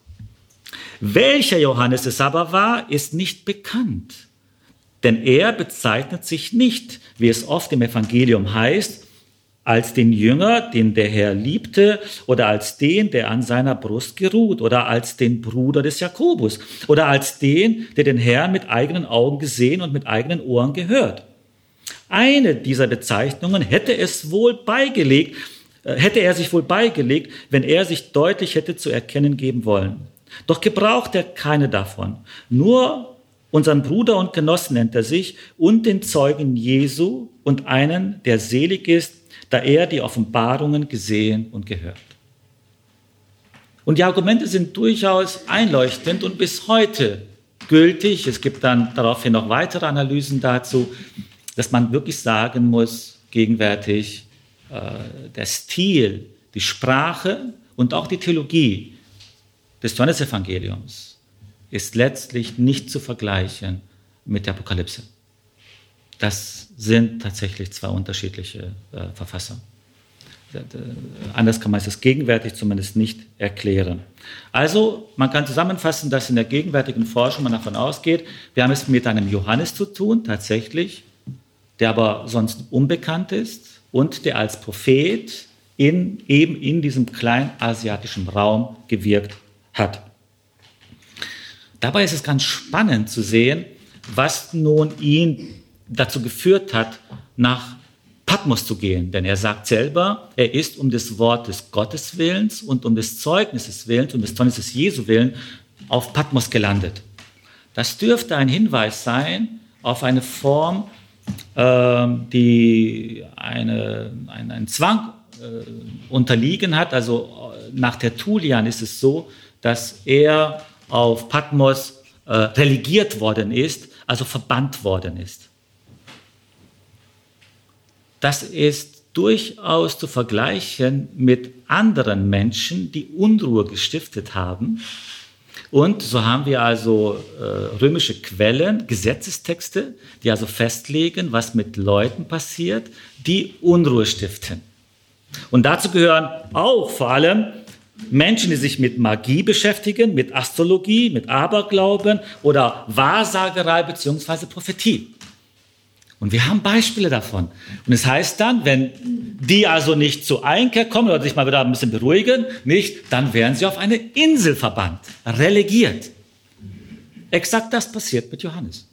Welcher Johannes es aber war, ist nicht bekannt. Denn er bezeichnet sich nicht, wie es oft im Evangelium heißt, als den Jünger, den der Herr liebte, oder als den, der an seiner Brust geruht, oder als den Bruder des Jakobus, oder als den, der den Herrn mit eigenen Augen gesehen und mit eigenen Ohren gehört. Eine dieser Bezeichnungen hätte es wohl beigelegt, äh, hätte er sich wohl beigelegt, wenn er sich deutlich hätte zu erkennen geben wollen. Doch gebraucht er keine davon. Nur unseren Bruder und Genossen nennt er sich und den Zeugen Jesu und einen, der selig ist, da er die Offenbarungen gesehen und gehört. Und die Argumente sind durchaus einleuchtend und bis heute gültig. Es gibt dann daraufhin noch weitere Analysen dazu, dass man wirklich sagen muss, gegenwärtig, äh, der Stil, die Sprache und auch die Theologie des Johannesevangeliums ist letztlich nicht zu vergleichen mit der Apokalypse. Das sind tatsächlich zwei unterschiedliche äh, Verfasser. Anders kann man es gegenwärtig zumindest nicht erklären. Also, man kann zusammenfassen, dass in der gegenwärtigen Forschung man davon ausgeht, wir haben es mit einem Johannes zu tun, tatsächlich, der aber sonst unbekannt ist und der als Prophet in, eben in diesem kleinasiatischen Raum gewirkt hat. Dabei ist es ganz spannend zu sehen, was nun ihn dazu geführt hat, nach Patmos zu gehen. Denn er sagt selber, er ist um des Wortes Gottes Willens und um des Zeugnisses Willens und des Zeugnisses Jesu Willen auf Patmos gelandet. Das dürfte ein Hinweis sein auf eine Form, äh, die eine, ein, einen Zwang äh, unterliegen hat. Also äh, nach Tertullian ist es so, dass er auf Patmos äh, religiert worden ist, also verbannt worden ist. Das ist durchaus zu vergleichen mit anderen Menschen, die Unruhe gestiftet haben. Und so haben wir also äh, römische Quellen, Gesetzestexte, die also festlegen, was mit Leuten passiert, die Unruhe stiften. Und dazu gehören auch vor allem Menschen, die sich mit Magie beschäftigen, mit Astrologie, mit Aberglauben oder Wahrsagerei beziehungsweise Prophetie. Und wir haben Beispiele davon. Und es heißt dann, wenn die also nicht zur Einkehr kommen oder sich mal wieder ein bisschen beruhigen, nicht, dann werden sie auf eine Insel verbannt, relegiert. Exakt das passiert mit Johannes.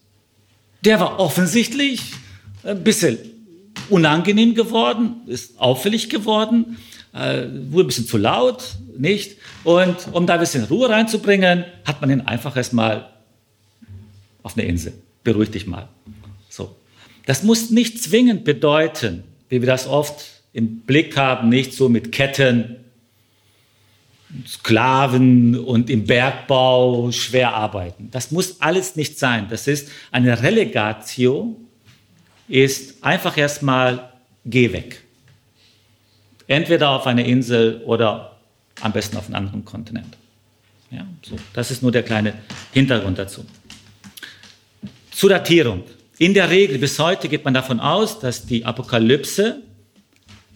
Der war offensichtlich ein bisschen unangenehm geworden, ist auffällig geworden, äh, wurde ein bisschen zu laut, nicht? Und um da ein bisschen Ruhe reinzubringen, hat man ihn einfach erstmal auf eine Insel. Beruhig dich mal. Das muss nicht zwingend bedeuten, wie wir das oft im Blick haben, nicht so mit Ketten, Sklaven und im Bergbau schwer arbeiten. Das muss alles nicht sein. Das ist eine Relegatio, ist einfach erstmal geh weg. Entweder auf eine Insel oder am besten auf einen anderen Kontinent. Ja, so. Das ist nur der kleine Hintergrund dazu. Zur Datierung. In der Regel, bis heute geht man davon aus, dass die Apokalypse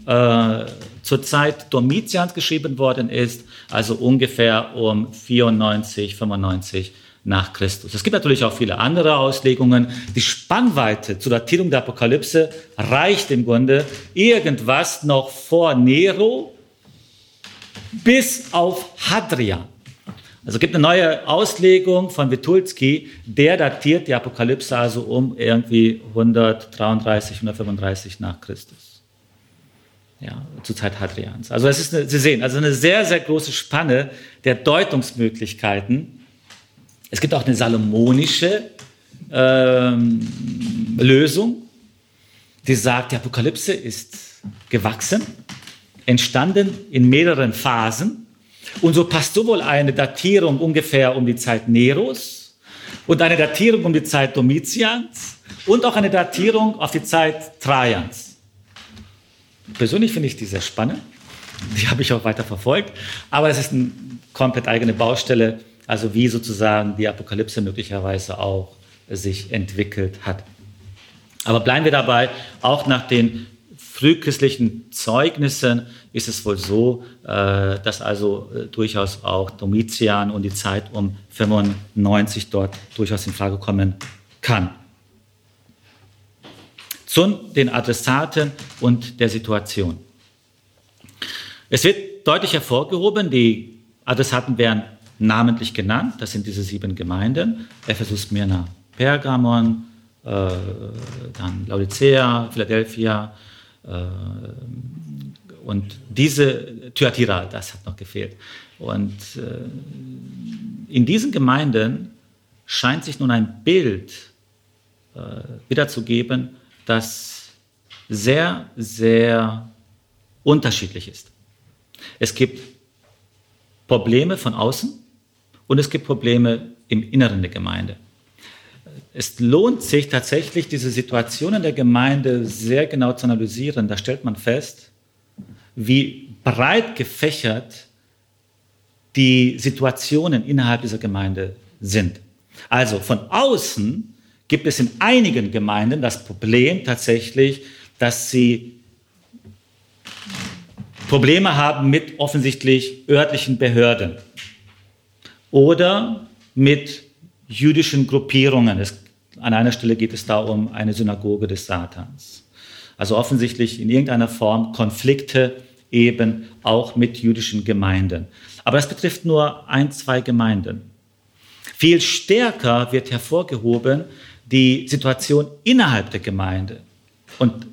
äh, zur Zeit Domitians geschrieben worden ist, also ungefähr um 94, 95 nach Christus. Es gibt natürlich auch viele andere Auslegungen. Die Spannweite zur Datierung der Apokalypse reicht im Grunde irgendwas noch vor Nero bis auf Hadrian. Also gibt eine neue Auslegung von Witulski, der datiert die Apokalypse also um irgendwie 133, 135 nach Christus. Ja, zur Zeit Hadrians. Also es ist, eine, Sie sehen, also eine sehr, sehr große Spanne der Deutungsmöglichkeiten. Es gibt auch eine salomonische ähm, Lösung, die sagt, die Apokalypse ist gewachsen, entstanden in mehreren Phasen und so passt sowohl eine Datierung ungefähr um die Zeit Neros und eine Datierung um die Zeit Domitians und auch eine Datierung auf die Zeit Trajans. Persönlich finde ich die sehr spannend. Die habe ich auch weiter verfolgt. Aber es ist eine komplett eigene Baustelle, also wie sozusagen die Apokalypse möglicherweise auch sich entwickelt hat. Aber bleiben wir dabei, auch nach den frühchristlichen Zeugnissen ist es wohl so, äh, dass also äh, durchaus auch Domitian und die Zeit um 95 dort durchaus in Frage kommen kann. Zu den Adressaten und der Situation. Es wird deutlich hervorgehoben, die Adressaten werden namentlich genannt, das sind diese sieben Gemeinden, Ephesus, Myrna, Pergamon, äh, dann Laodicea, Philadelphia, und diese Thyatira, das hat noch gefehlt. Und äh, in diesen Gemeinden scheint sich nun ein Bild äh, wiederzugeben, das sehr, sehr unterschiedlich ist. Es gibt Probleme von außen und es gibt Probleme im Inneren der Gemeinde es lohnt sich tatsächlich, diese Situationen der Gemeinde sehr genau zu analysieren. Da stellt man fest, wie breit gefächert die Situationen innerhalb dieser Gemeinde sind. Also von außen gibt es in einigen Gemeinden das Problem tatsächlich, dass sie Probleme haben mit offensichtlich örtlichen Behörden oder mit jüdischen Gruppierungen. Es an einer Stelle geht es da um eine Synagoge des Satans. Also offensichtlich in irgendeiner Form Konflikte eben auch mit jüdischen Gemeinden. Aber das betrifft nur ein, zwei Gemeinden. Viel stärker wird hervorgehoben die Situation innerhalb der Gemeinde. Und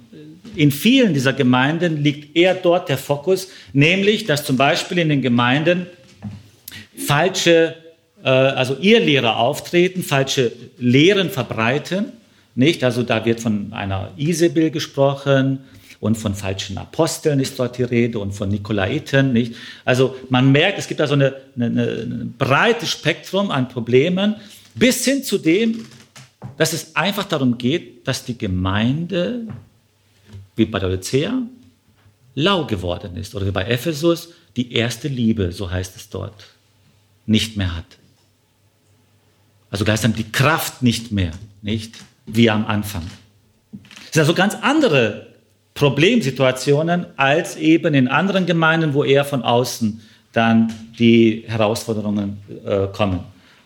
in vielen dieser Gemeinden liegt eher dort der Fokus, nämlich, dass zum Beispiel in den Gemeinden falsche also ihr Lehrer auftreten, falsche Lehren verbreiten, nicht? Also da wird von einer Isabel gesprochen und von falschen Aposteln ist dort die Rede und von Nikolaiten, nicht? Also man merkt, es gibt da so ein breites Spektrum an Problemen bis hin zu dem, dass es einfach darum geht, dass die Gemeinde, wie bei der Lycea, lau geworden ist oder wie bei Ephesus, die erste Liebe, so heißt es dort, nicht mehr hat. Also gleichsam die Kraft nicht mehr, nicht wie am Anfang. Das sind also ganz andere Problemsituationen als eben in anderen Gemeinden, wo eher von außen dann die Herausforderungen äh, kommen.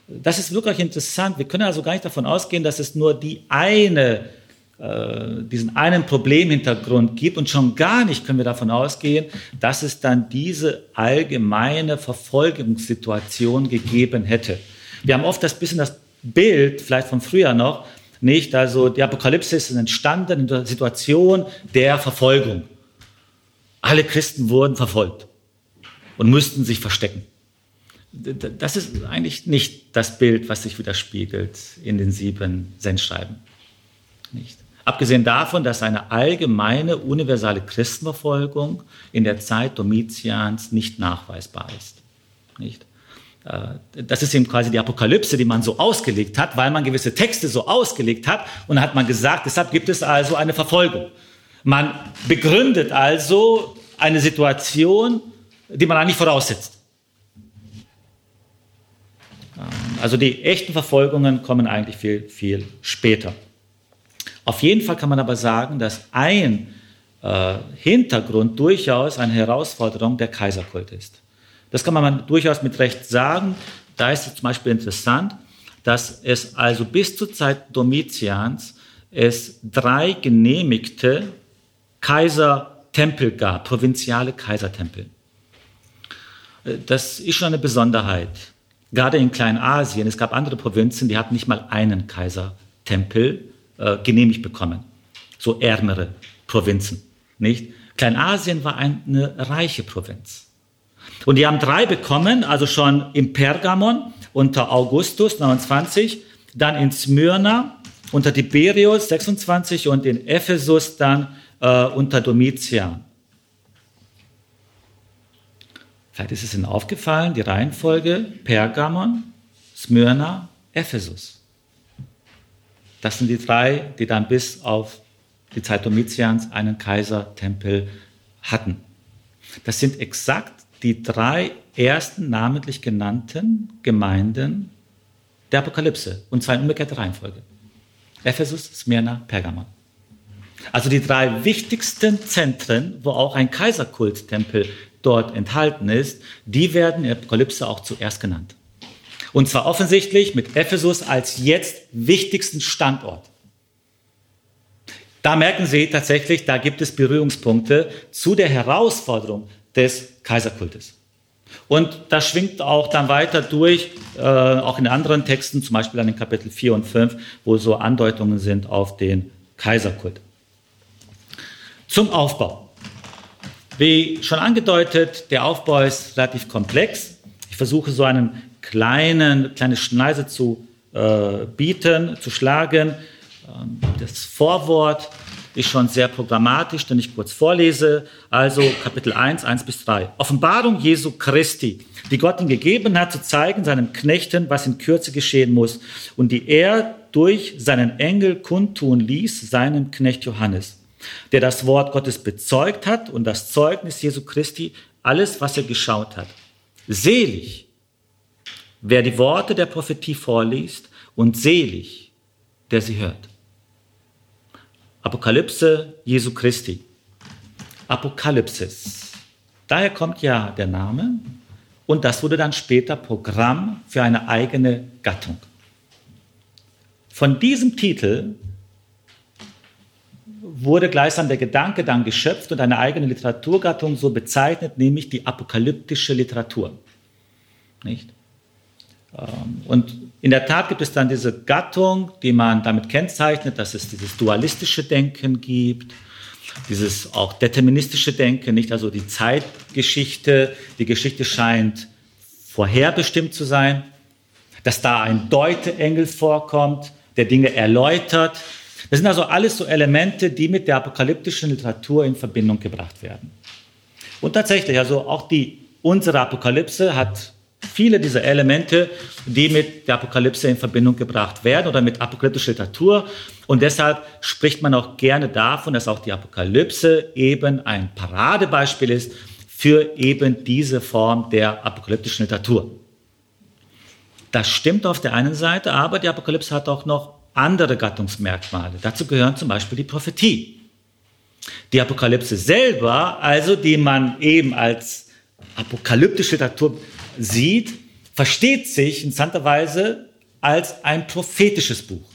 Das ist wirklich interessant. Wir können also gar nicht davon ausgehen, dass es nur die eine, äh, diesen einen Problemhintergrund gibt und schon gar nicht können wir davon ausgehen, dass es dann diese allgemeine Verfolgungssituation gegeben hätte. Wir haben oft das bisschen das Bild, vielleicht von früher noch, nicht? Also die Apokalypse ist entstanden in der Situation der Verfolgung. Alle Christen wurden verfolgt und mussten sich verstecken. Das ist eigentlich nicht das Bild, was sich widerspiegelt in den sieben Sendschreiben. Nicht? Abgesehen davon, dass eine allgemeine, universale Christenverfolgung in der Zeit Domitians nicht nachweisbar ist. Nicht? Äh, das ist eben quasi die Apokalypse, die man so ausgelegt hat, weil man gewisse Texte so ausgelegt hat. Und hat man gesagt, deshalb gibt es also eine Verfolgung. Man begründet also eine Situation, die man eigentlich voraussetzt. Ähm, also die echten Verfolgungen kommen eigentlich viel, viel später. Auf jeden Fall kann man aber sagen, dass ein äh, Hintergrund durchaus eine Herausforderung der Kaiserkult ist. Das kann man durchaus mit Recht sagen. Da ist es zum Beispiel interessant, dass es also bis zur Zeit Domitians es drei genehmigte Kaisertempel gab, provinziale Kaisertempel. Das ist schon eine Besonderheit. Gerade in Kleinasien, es gab andere Provinzen, die hatten nicht mal einen Kaisertempel äh, genehmigt bekommen. So ärmere Provinzen, nicht? Kleinasien war eine reiche Provinz. Und die haben drei bekommen, also schon im Pergamon unter Augustus 29, dann in Smyrna unter Tiberius 26 und in Ephesus dann äh, unter Domitian. Vielleicht ist es Ihnen aufgefallen, die Reihenfolge Pergamon, Smyrna, Ephesus. Das sind die drei, die dann bis auf die Zeit Domitians einen Kaisertempel hatten. Das sind exakt die drei ersten namentlich genannten Gemeinden der Apokalypse, und zwar in umgekehrter Reihenfolge. Ephesus, Smyrna, Pergamon. Also die drei wichtigsten Zentren, wo auch ein Kaiserkulttempel dort enthalten ist, die werden in der Apokalypse auch zuerst genannt. Und zwar offensichtlich mit Ephesus als jetzt wichtigsten Standort. Da merken Sie tatsächlich, da gibt es Berührungspunkte zu der Herausforderung des Kaiserkultes. Und das schwingt auch dann weiter durch, äh, auch in anderen Texten, zum Beispiel an den Kapitel 4 und 5, wo so Andeutungen sind auf den Kaiserkult. Zum Aufbau. Wie schon angedeutet, der Aufbau ist relativ komplex. Ich versuche so einen kleinen, kleine Schneise zu äh, bieten, zu schlagen. Ähm, das Vorwort ist schon sehr programmatisch, denn ich kurz vorlese. Also Kapitel 1, 1 bis 3. Offenbarung Jesu Christi, die Gott ihm gegeben hat, zu zeigen seinen Knechten, was in Kürze geschehen muss und die er durch seinen Engel kundtun ließ, seinem Knecht Johannes, der das Wort Gottes bezeugt hat und das Zeugnis Jesu Christi, alles, was er geschaut hat. Selig, wer die Worte der Prophetie vorliest und selig, der sie hört. Apokalypse Jesu Christi. Apokalypsis. Daher kommt ja der Name und das wurde dann später Programm für eine eigene Gattung. Von diesem Titel wurde gleichsam der Gedanke dann geschöpft und eine eigene Literaturgattung so bezeichnet, nämlich die apokalyptische Literatur. Nicht? Ähm, und in der Tat gibt es dann diese Gattung, die man damit kennzeichnet, dass es dieses dualistische Denken gibt, dieses auch deterministische Denken, nicht also die Zeitgeschichte, die Geschichte scheint vorherbestimmt zu sein, dass da ein Deuteengel vorkommt, der Dinge erläutert. Das sind also alles so Elemente, die mit der apokalyptischen Literatur in Verbindung gebracht werden. Und tatsächlich, also auch die unsere Apokalypse hat viele dieser Elemente, die mit der Apokalypse in Verbindung gebracht werden oder mit apokalyptischer Literatur. Und deshalb spricht man auch gerne davon, dass auch die Apokalypse eben ein Paradebeispiel ist für eben diese Form der apokalyptischen Literatur. Das stimmt auf der einen Seite, aber die Apokalypse hat auch noch andere Gattungsmerkmale. Dazu gehören zum Beispiel die Prophetie. Die Apokalypse selber, also die man eben als apokalyptische Literatur sieht, versteht sich interessanterweise als ein prophetisches Buch.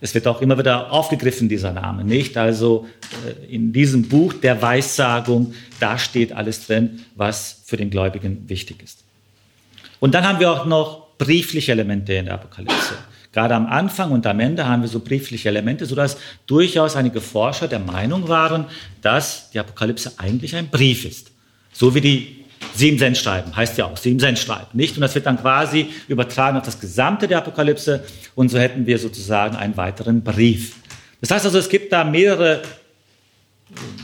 Es wird auch immer wieder aufgegriffen, dieser Name, nicht? Also äh, in diesem Buch der Weissagung, da steht alles drin, was für den Gläubigen wichtig ist. Und dann haben wir auch noch briefliche Elemente in der Apokalypse. Gerade am Anfang und am Ende haben wir so briefliche Elemente, sodass durchaus einige Forscher der Meinung waren, dass die Apokalypse eigentlich ein Brief ist. So wie die Sieben Cent schreiben, heißt ja auch, sieben Cent schreiben, nicht? Und das wird dann quasi übertragen auf das Gesamte der Apokalypse und so hätten wir sozusagen einen weiteren Brief. Das heißt also, es gibt da mehrere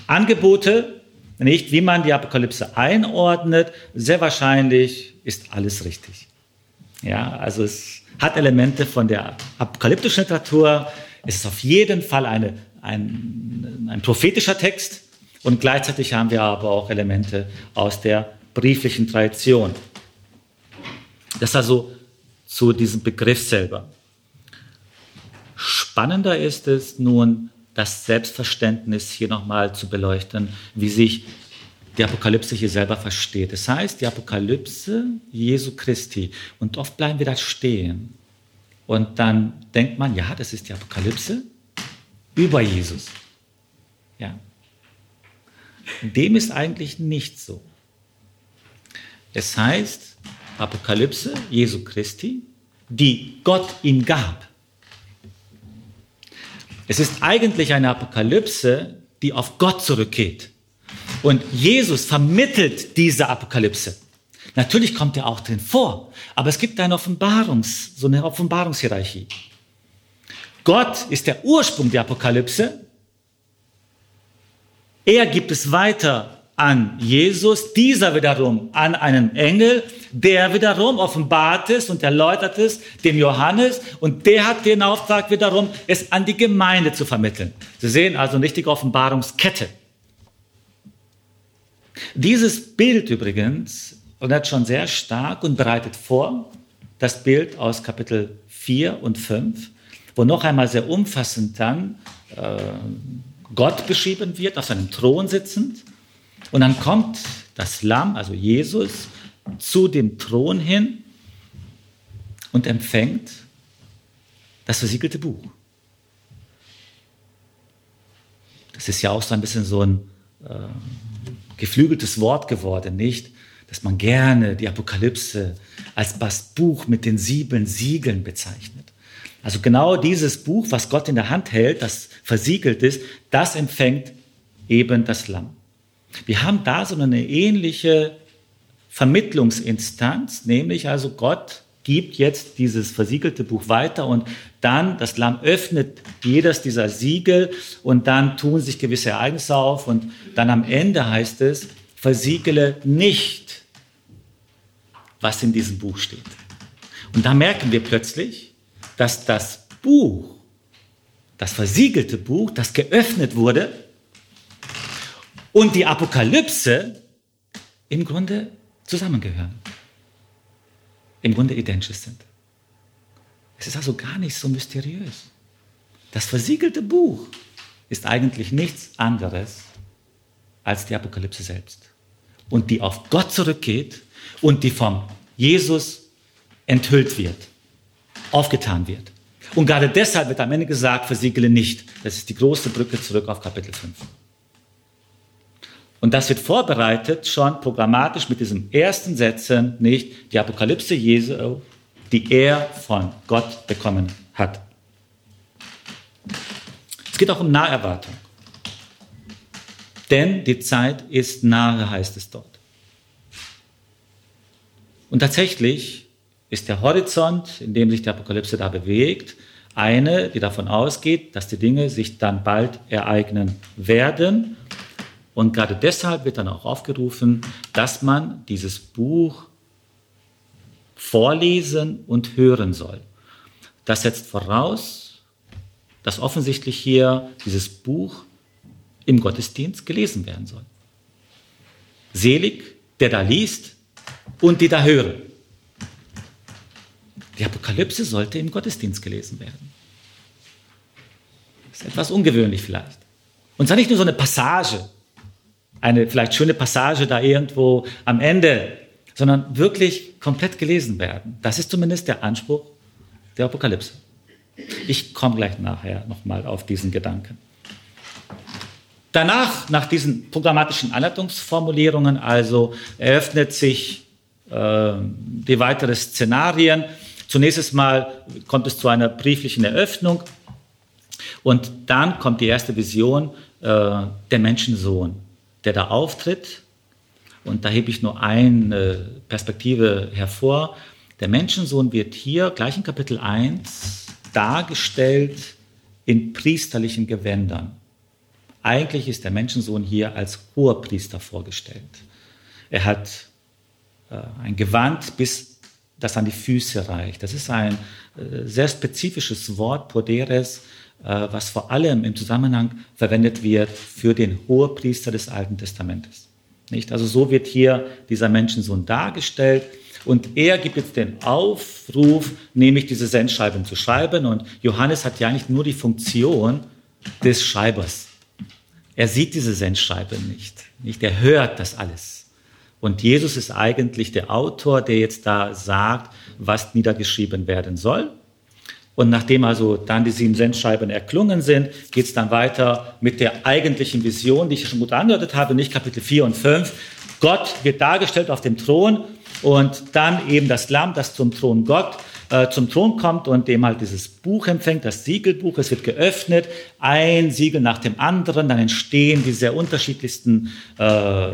Angebote, nicht, wie man die Apokalypse einordnet. Sehr wahrscheinlich ist alles richtig. Ja, also es hat Elemente von der apokalyptischen Literatur. Es ist auf jeden Fall eine, ein, ein prophetischer Text und gleichzeitig haben wir aber auch Elemente aus der brieflichen Tradition. Das also zu diesem Begriff selber. Spannender ist es nun, das Selbstverständnis hier nochmal zu beleuchten, wie sich die Apokalypse hier selber versteht. Das heißt, die Apokalypse Jesu Christi. Und oft bleiben wir da stehen. Und dann denkt man, ja, das ist die Apokalypse über Jesus. Ja. Dem ist eigentlich nicht so. Es heißt Apokalypse Jesu Christi, die Gott ihm gab. Es ist eigentlich eine Apokalypse, die auf Gott zurückgeht. Und Jesus vermittelt diese Apokalypse. Natürlich kommt er auch drin vor, aber es gibt eine Offenbarungs, so eine Offenbarungshierarchie. Gott ist der Ursprung der Apokalypse. Er gibt es weiter an Jesus, dieser wiederum an einen Engel, der wiederum offenbart ist und erläutert ist dem Johannes und der hat den Auftrag wiederum, es an die Gemeinde zu vermitteln. Sie sehen also eine richtige Offenbarungskette. Dieses Bild übrigens erinnert schon sehr stark und bereitet vor das Bild aus Kapitel 4 und 5, wo noch einmal sehr umfassend dann äh, Gott beschrieben wird, auf seinem Thron sitzend. Und dann kommt das Lamm, also Jesus, zu dem Thron hin und empfängt das versiegelte Buch. Das ist ja auch so ein bisschen so ein äh, geflügeltes Wort geworden, nicht? Dass man gerne die Apokalypse als das Buch mit den sieben Siegeln bezeichnet. Also genau dieses Buch, was Gott in der Hand hält, das versiegelt ist, das empfängt eben das Lamm. Wir haben da so eine ähnliche Vermittlungsinstanz, nämlich also Gott gibt jetzt dieses versiegelte Buch weiter und dann das Lamm öffnet jedes dieser Siegel und dann tun sich gewisse Ereignisse auf und dann am Ende heißt es, versiegele nicht, was in diesem Buch steht. Und da merken wir plötzlich, dass das Buch, das versiegelte Buch, das geöffnet wurde und die Apokalypse im Grunde zusammengehören, im Grunde identisch sind. Es ist also gar nicht so mysteriös. Das versiegelte Buch ist eigentlich nichts anderes als die Apokalypse selbst. Und die auf Gott zurückgeht und die vom Jesus enthüllt wird, aufgetan wird. Und gerade deshalb wird am Ende gesagt, versiegele nicht. Das ist die große Brücke zurück auf Kapitel 5. Und das wird vorbereitet schon programmatisch mit diesen ersten Sätzen, nicht die Apokalypse Jesu, die er von Gott bekommen hat. Es geht auch um Naherwartung. Denn die Zeit ist nahe, heißt es dort. Und tatsächlich ist der Horizont, in dem sich die Apokalypse da bewegt, eine, die davon ausgeht, dass die Dinge sich dann bald ereignen werden und gerade deshalb wird dann auch aufgerufen, dass man dieses Buch vorlesen und hören soll. Das setzt voraus, dass offensichtlich hier dieses Buch im Gottesdienst gelesen werden soll. Selig, der da liest und die da hören. Die Apokalypse sollte im Gottesdienst gelesen werden. Das ist etwas ungewöhnlich vielleicht. Und zwar nicht nur so eine Passage, eine vielleicht schöne Passage da irgendwo am Ende, sondern wirklich komplett gelesen werden. Das ist zumindest der Anspruch der Apokalypse. Ich komme gleich nachher nochmal auf diesen Gedanken. Danach, nach diesen programmatischen Anleitungsformulierungen, also eröffnet sich äh, die weiteren Szenarien. Zunächst mal kommt es zu einer brieflichen Eröffnung und dann kommt die erste Vision, äh, der Menschensohn der da auftritt. Und da hebe ich nur eine Perspektive hervor. Der Menschensohn wird hier gleich in Kapitel 1 dargestellt in priesterlichen Gewändern. Eigentlich ist der Menschensohn hier als Hoherpriester vorgestellt. Er hat äh, ein Gewand bis das an die Füße reicht. Das ist ein äh, sehr spezifisches Wort, Poderes, was vor allem im Zusammenhang verwendet wird für den Hohepriester des Alten Testamentes. Nicht? Also so wird hier dieser Menschensohn dargestellt. Und er gibt jetzt den Aufruf, nämlich diese Sendschreiben zu schreiben. Und Johannes hat ja nicht nur die Funktion des Schreibers. Er sieht diese Sendschreiben nicht. nicht. Er hört das alles. Und Jesus ist eigentlich der Autor, der jetzt da sagt, was niedergeschrieben werden soll. Und nachdem also dann die sieben Sendscheiben erklungen sind, geht es dann weiter mit der eigentlichen Vision, die ich schon gut angedeutet habe, nicht Kapitel 4 und 5. Gott wird dargestellt auf dem Thron und dann eben das Lamm, das zum Thron Gott äh, zum Thron kommt und dem halt dieses Buch empfängt, das Siegelbuch. Es wird geöffnet, ein Siegel nach dem anderen. Dann entstehen die sehr unterschiedlichsten äh,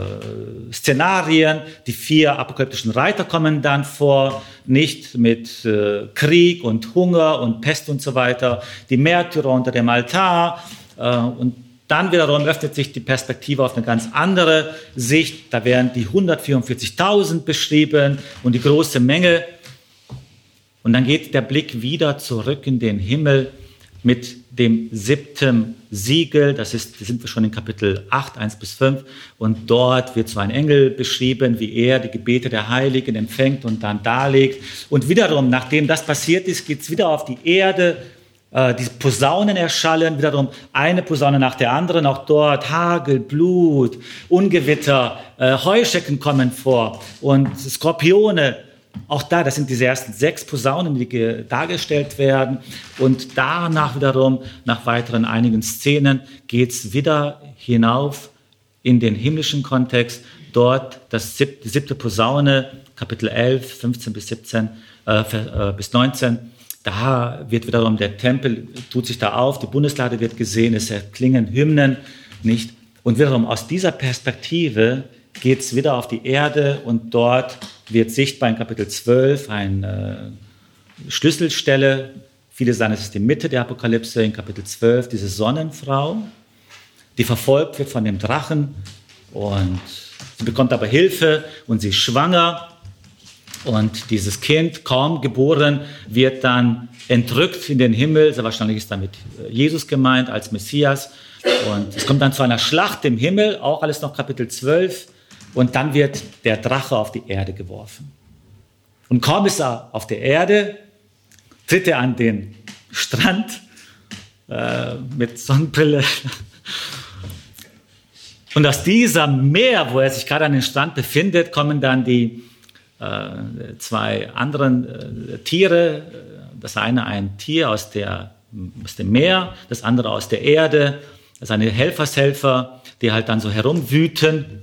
Szenarien. Die vier apokalyptischen Reiter kommen dann vor, nicht mit äh, Krieg und Hunger und Pest und so weiter. Die Märtyrer unter dem Altar äh, und dann wiederum öffnet sich die Perspektive auf eine ganz andere Sicht. Da werden die 144.000 beschrieben und die große Menge und dann geht der Blick wieder zurück in den Himmel mit dem siebten Siegel. Das ist, da sind wir schon in Kapitel 8, 1 bis 5. Und dort wird so ein Engel beschrieben, wie er die Gebete der Heiligen empfängt und dann darlegt. Und wiederum, nachdem das passiert ist, geht es wieder auf die Erde. Äh, die Posaunen erschallen, wiederum eine Posaune nach der anderen. Auch dort Hagel, Blut, Ungewitter, äh, Heuschecken kommen vor und Skorpione auch da, das sind diese ersten sechs Posaunen, die dargestellt werden. Und danach wiederum, nach weiteren einigen Szenen, geht es wieder hinauf in den himmlischen Kontext. Dort das sieb die siebte Posaune, Kapitel 11, 15 bis 17, äh, äh, bis 19. Da wird wiederum der Tempel, tut sich da auf, die Bundeslade wird gesehen, es erklingen Hymnen, nicht? Und wiederum aus dieser Perspektive geht es wieder auf die Erde und dort wird sichtbar in Kapitel 12 eine äh, Schlüsselstelle. Viele sagen, es ist die Mitte der Apokalypse in Kapitel 12, diese Sonnenfrau, die verfolgt wird von dem Drachen und sie bekommt aber Hilfe und sie ist schwanger und dieses Kind, kaum geboren, wird dann entrückt in den Himmel. Sehr wahrscheinlich ist damit äh, Jesus gemeint als Messias. Und es kommt dann zu einer Schlacht im Himmel, auch alles noch Kapitel 12. Und dann wird der Drache auf die Erde geworfen. Und kaum ist er auf der Erde, tritt er an den Strand äh, mit Sonnenbrille. [LAUGHS] Und aus diesem Meer, wo er sich gerade an den Strand befindet, kommen dann die äh, zwei anderen äh, Tiere. Das eine ein Tier aus, der, aus dem Meer, das andere aus der Erde. Das sind Helfershelfer, die halt dann so herumwüten.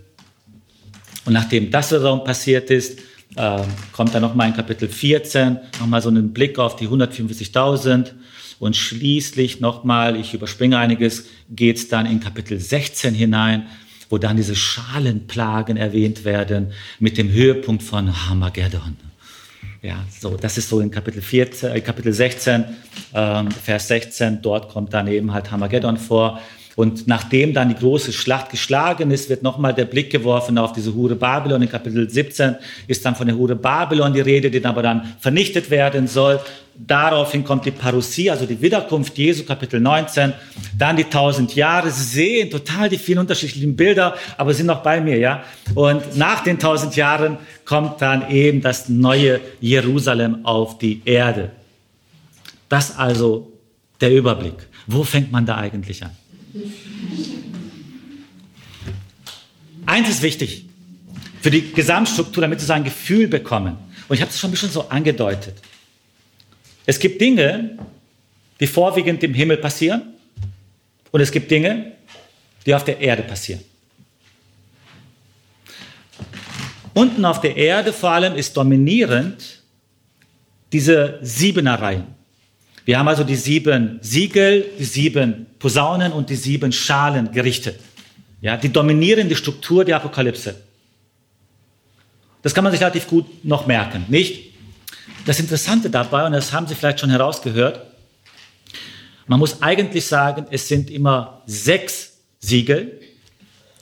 Und nachdem das wiederum passiert ist, äh, kommt dann nochmal in Kapitel 14 nochmal so ein Blick auf die 144.000 und schließlich nochmal, ich überspringe einiges, geht es dann in Kapitel 16 hinein, wo dann diese Schalenplagen erwähnt werden mit dem Höhepunkt von Hamageddon. Ja, so, das ist so in Kapitel 14, äh, Kapitel 16, ähm, Vers 16, dort kommt dann eben halt Hamageddon vor. Und nachdem dann die große Schlacht geschlagen ist, wird nochmal der Blick geworfen auf diese Hure Babylon. In Kapitel 17 ist dann von der Hure Babylon die Rede, die dann aber dann vernichtet werden soll. Daraufhin kommt die Parousie, also die Wiederkunft Jesu, Kapitel 19. Dann die tausend Jahre. Sie sehen total die vielen unterschiedlichen Bilder, aber sind noch bei mir, ja. Und nach den tausend Jahren kommt dann eben das neue Jerusalem auf die Erde. Das also der Überblick. Wo fängt man da eigentlich an? Eins ist wichtig für die Gesamtstruktur, damit Sie so ein Gefühl bekommen. Und ich habe es schon ein bisschen so angedeutet. Es gibt Dinge, die vorwiegend im Himmel passieren und es gibt Dinge, die auf der Erde passieren. Unten auf der Erde vor allem ist dominierend diese Siebenereien. Wir haben also die sieben Siegel, die sieben Posaunen und die sieben Schalen gerichtet. Ja, die dominieren die Struktur der Apokalypse. Das kann man sich relativ gut noch merken, nicht? Das Interessante dabei, und das haben Sie vielleicht schon herausgehört, man muss eigentlich sagen, es sind immer sechs Siegel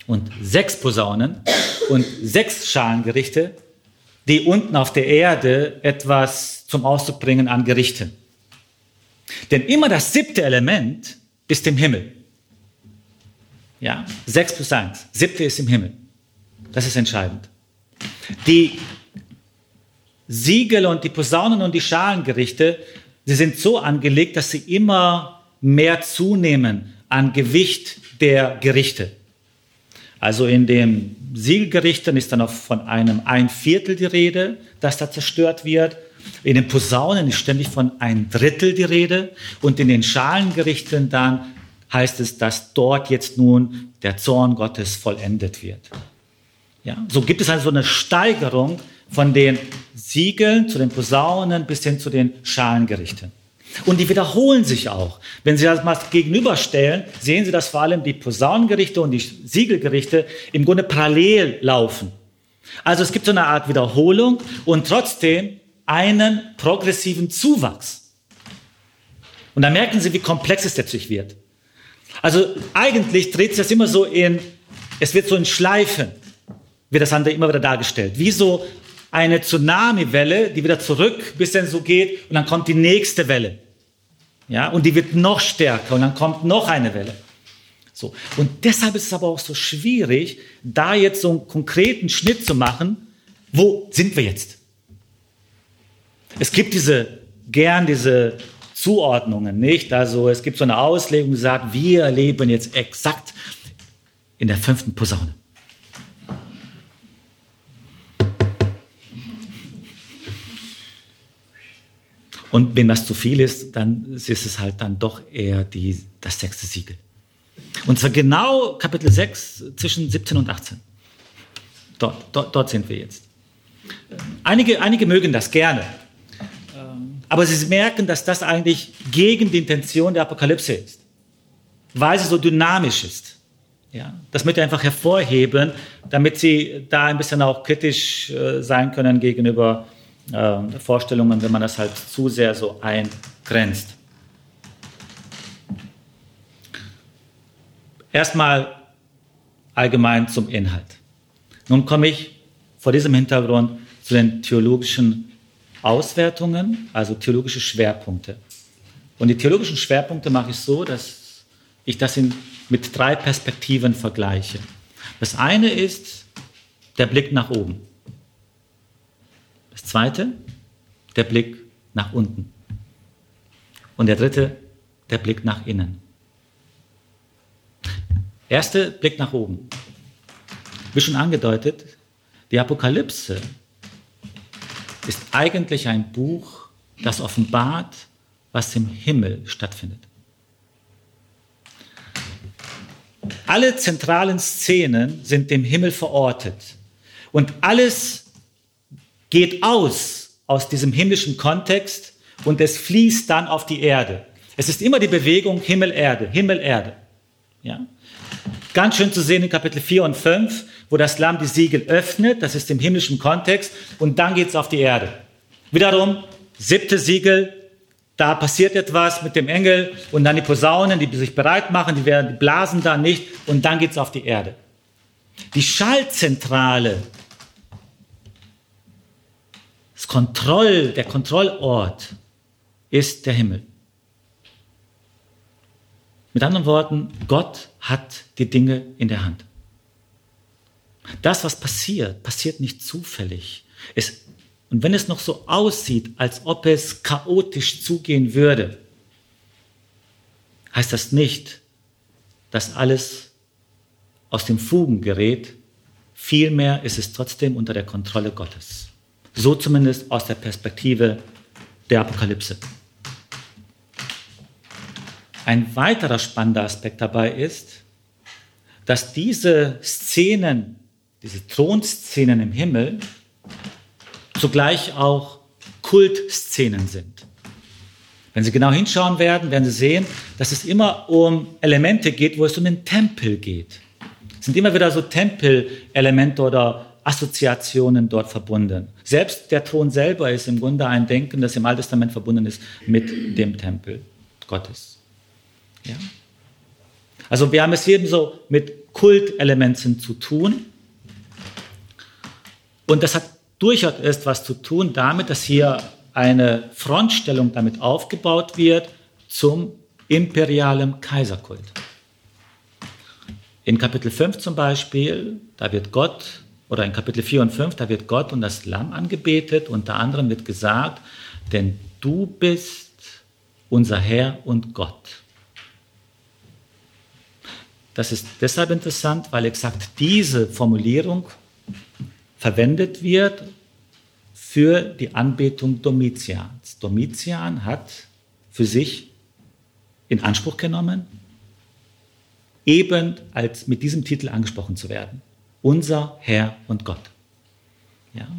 und sechs Posaunen und sechs Schalengerichte, die unten auf der Erde etwas zum Ausdruck bringen an Gerichten. Denn immer das siebte Element ist im Himmel. Ja, sechs plus eins. Siebte ist im Himmel. Das ist entscheidend. Die Siegel und die Posaunen und die Schalengerichte, sie sind so angelegt, dass sie immer mehr zunehmen an Gewicht der Gerichte. Also in den Siegelgerichten ist dann auch von einem ein Viertel die Rede, das da zerstört wird. In den Posaunen ist ständig von ein Drittel die Rede und in den Schalengerichten dann heißt es, dass dort jetzt nun der Zorn Gottes vollendet wird. Ja, so gibt es also eine Steigerung von den Siegeln zu den Posaunen bis hin zu den Schalengerichten. Und die wiederholen sich auch. Wenn Sie das mal gegenüberstellen, sehen Sie, dass vor allem die Posaunengerichte und die Siegelgerichte im Grunde parallel laufen. Also es gibt so eine Art Wiederholung und trotzdem einen progressiven Zuwachs. Und da merken Sie, wie komplex es letztlich wird. Also eigentlich dreht sich das immer so in, es wird so in Schleifen, wird das andere immer wieder dargestellt. Wie so eine Tsunami-Welle, die wieder zurück bis dann so geht und dann kommt die nächste Welle. Ja, und die wird noch stärker und dann kommt noch eine Welle. So. Und deshalb ist es aber auch so schwierig, da jetzt so einen konkreten Schnitt zu machen. Wo sind wir jetzt? Es gibt diese, gern diese Zuordnungen, nicht? Also es gibt so eine Auslegung, die sagt, wir leben jetzt exakt in der fünften Posaune. Und wenn das zu viel ist, dann ist es halt dann doch eher die, das sechste Siegel. Und zwar genau Kapitel 6 zwischen 17 und 18. Dort, dort, dort sind wir jetzt. Einige, einige mögen das gerne. Aber sie merken, dass das eigentlich gegen die Intention der Apokalypse ist. Weil sie so dynamisch ist. Ja, das möchte ich einfach hervorheben, damit sie da ein bisschen auch kritisch äh, sein können gegenüber äh, Vorstellungen, wenn man das halt zu sehr so eingrenzt. Erstmal allgemein zum Inhalt. Nun komme ich vor diesem Hintergrund zu den theologischen Auswertungen, also theologische Schwerpunkte. Und die theologischen Schwerpunkte mache ich so, dass ich das in, mit drei Perspektiven vergleiche. Das eine ist der Blick nach oben. Das zweite, der Blick nach unten. Und der dritte, der Blick nach innen. Erster Blick nach oben. Wie schon angedeutet, die Apokalypse ist eigentlich ein Buch, das offenbart, was im Himmel stattfindet. Alle zentralen Szenen sind im Himmel verortet. Und alles geht aus aus diesem himmlischen Kontext und es fließt dann auf die Erde. Es ist immer die Bewegung Himmel-Erde, Himmel-Erde. Ja? Ganz schön zu sehen in Kapitel 4 und 5, wo das Lamm die Siegel öffnet, das ist im himmlischen Kontext, und dann geht es auf die Erde. Wiederum, siebte Siegel, da passiert etwas mit dem Engel und dann die Posaunen, die sich bereit machen, die, werden, die blasen da nicht und dann geht es auf die Erde. Die Schaltzentrale das Kontroll, der Kontrollort ist der Himmel. Mit anderen Worten, Gott hat die Dinge in der Hand. Das, was passiert, passiert nicht zufällig. Es, und wenn es noch so aussieht, als ob es chaotisch zugehen würde, heißt das nicht, dass alles aus den Fugen gerät. Vielmehr ist es trotzdem unter der Kontrolle Gottes. So zumindest aus der Perspektive der Apokalypse. Ein weiterer spannender Aspekt dabei ist, dass diese Szenen, diese Thronszenen im Himmel, zugleich auch Kultszenen sind. Wenn Sie genau hinschauen werden, werden Sie sehen, dass es immer um Elemente geht, wo es um den Tempel geht. Es sind immer wieder so Tempelelemente oder Assoziationen dort verbunden. Selbst der Thron selber ist im Grunde ein Denken, das im Alten Testament verbunden ist mit dem Tempel Gottes. Ja? Also wir haben es hier so mit Kultelementen zu tun. Und das hat durchaus etwas zu tun damit, dass hier eine Frontstellung damit aufgebaut wird zum imperialen Kaiserkult. In Kapitel 5 zum Beispiel, da wird Gott oder in Kapitel 4 und 5, da wird Gott und das Lamm angebetet. Unter anderem wird gesagt, denn du bist unser Herr und Gott. Das ist deshalb interessant, weil exakt diese Formulierung verwendet wird für die Anbetung Domitians. Domitian hat für sich in Anspruch genommen, eben als mit diesem Titel angesprochen zu werden unser Herr und Gott. Ja?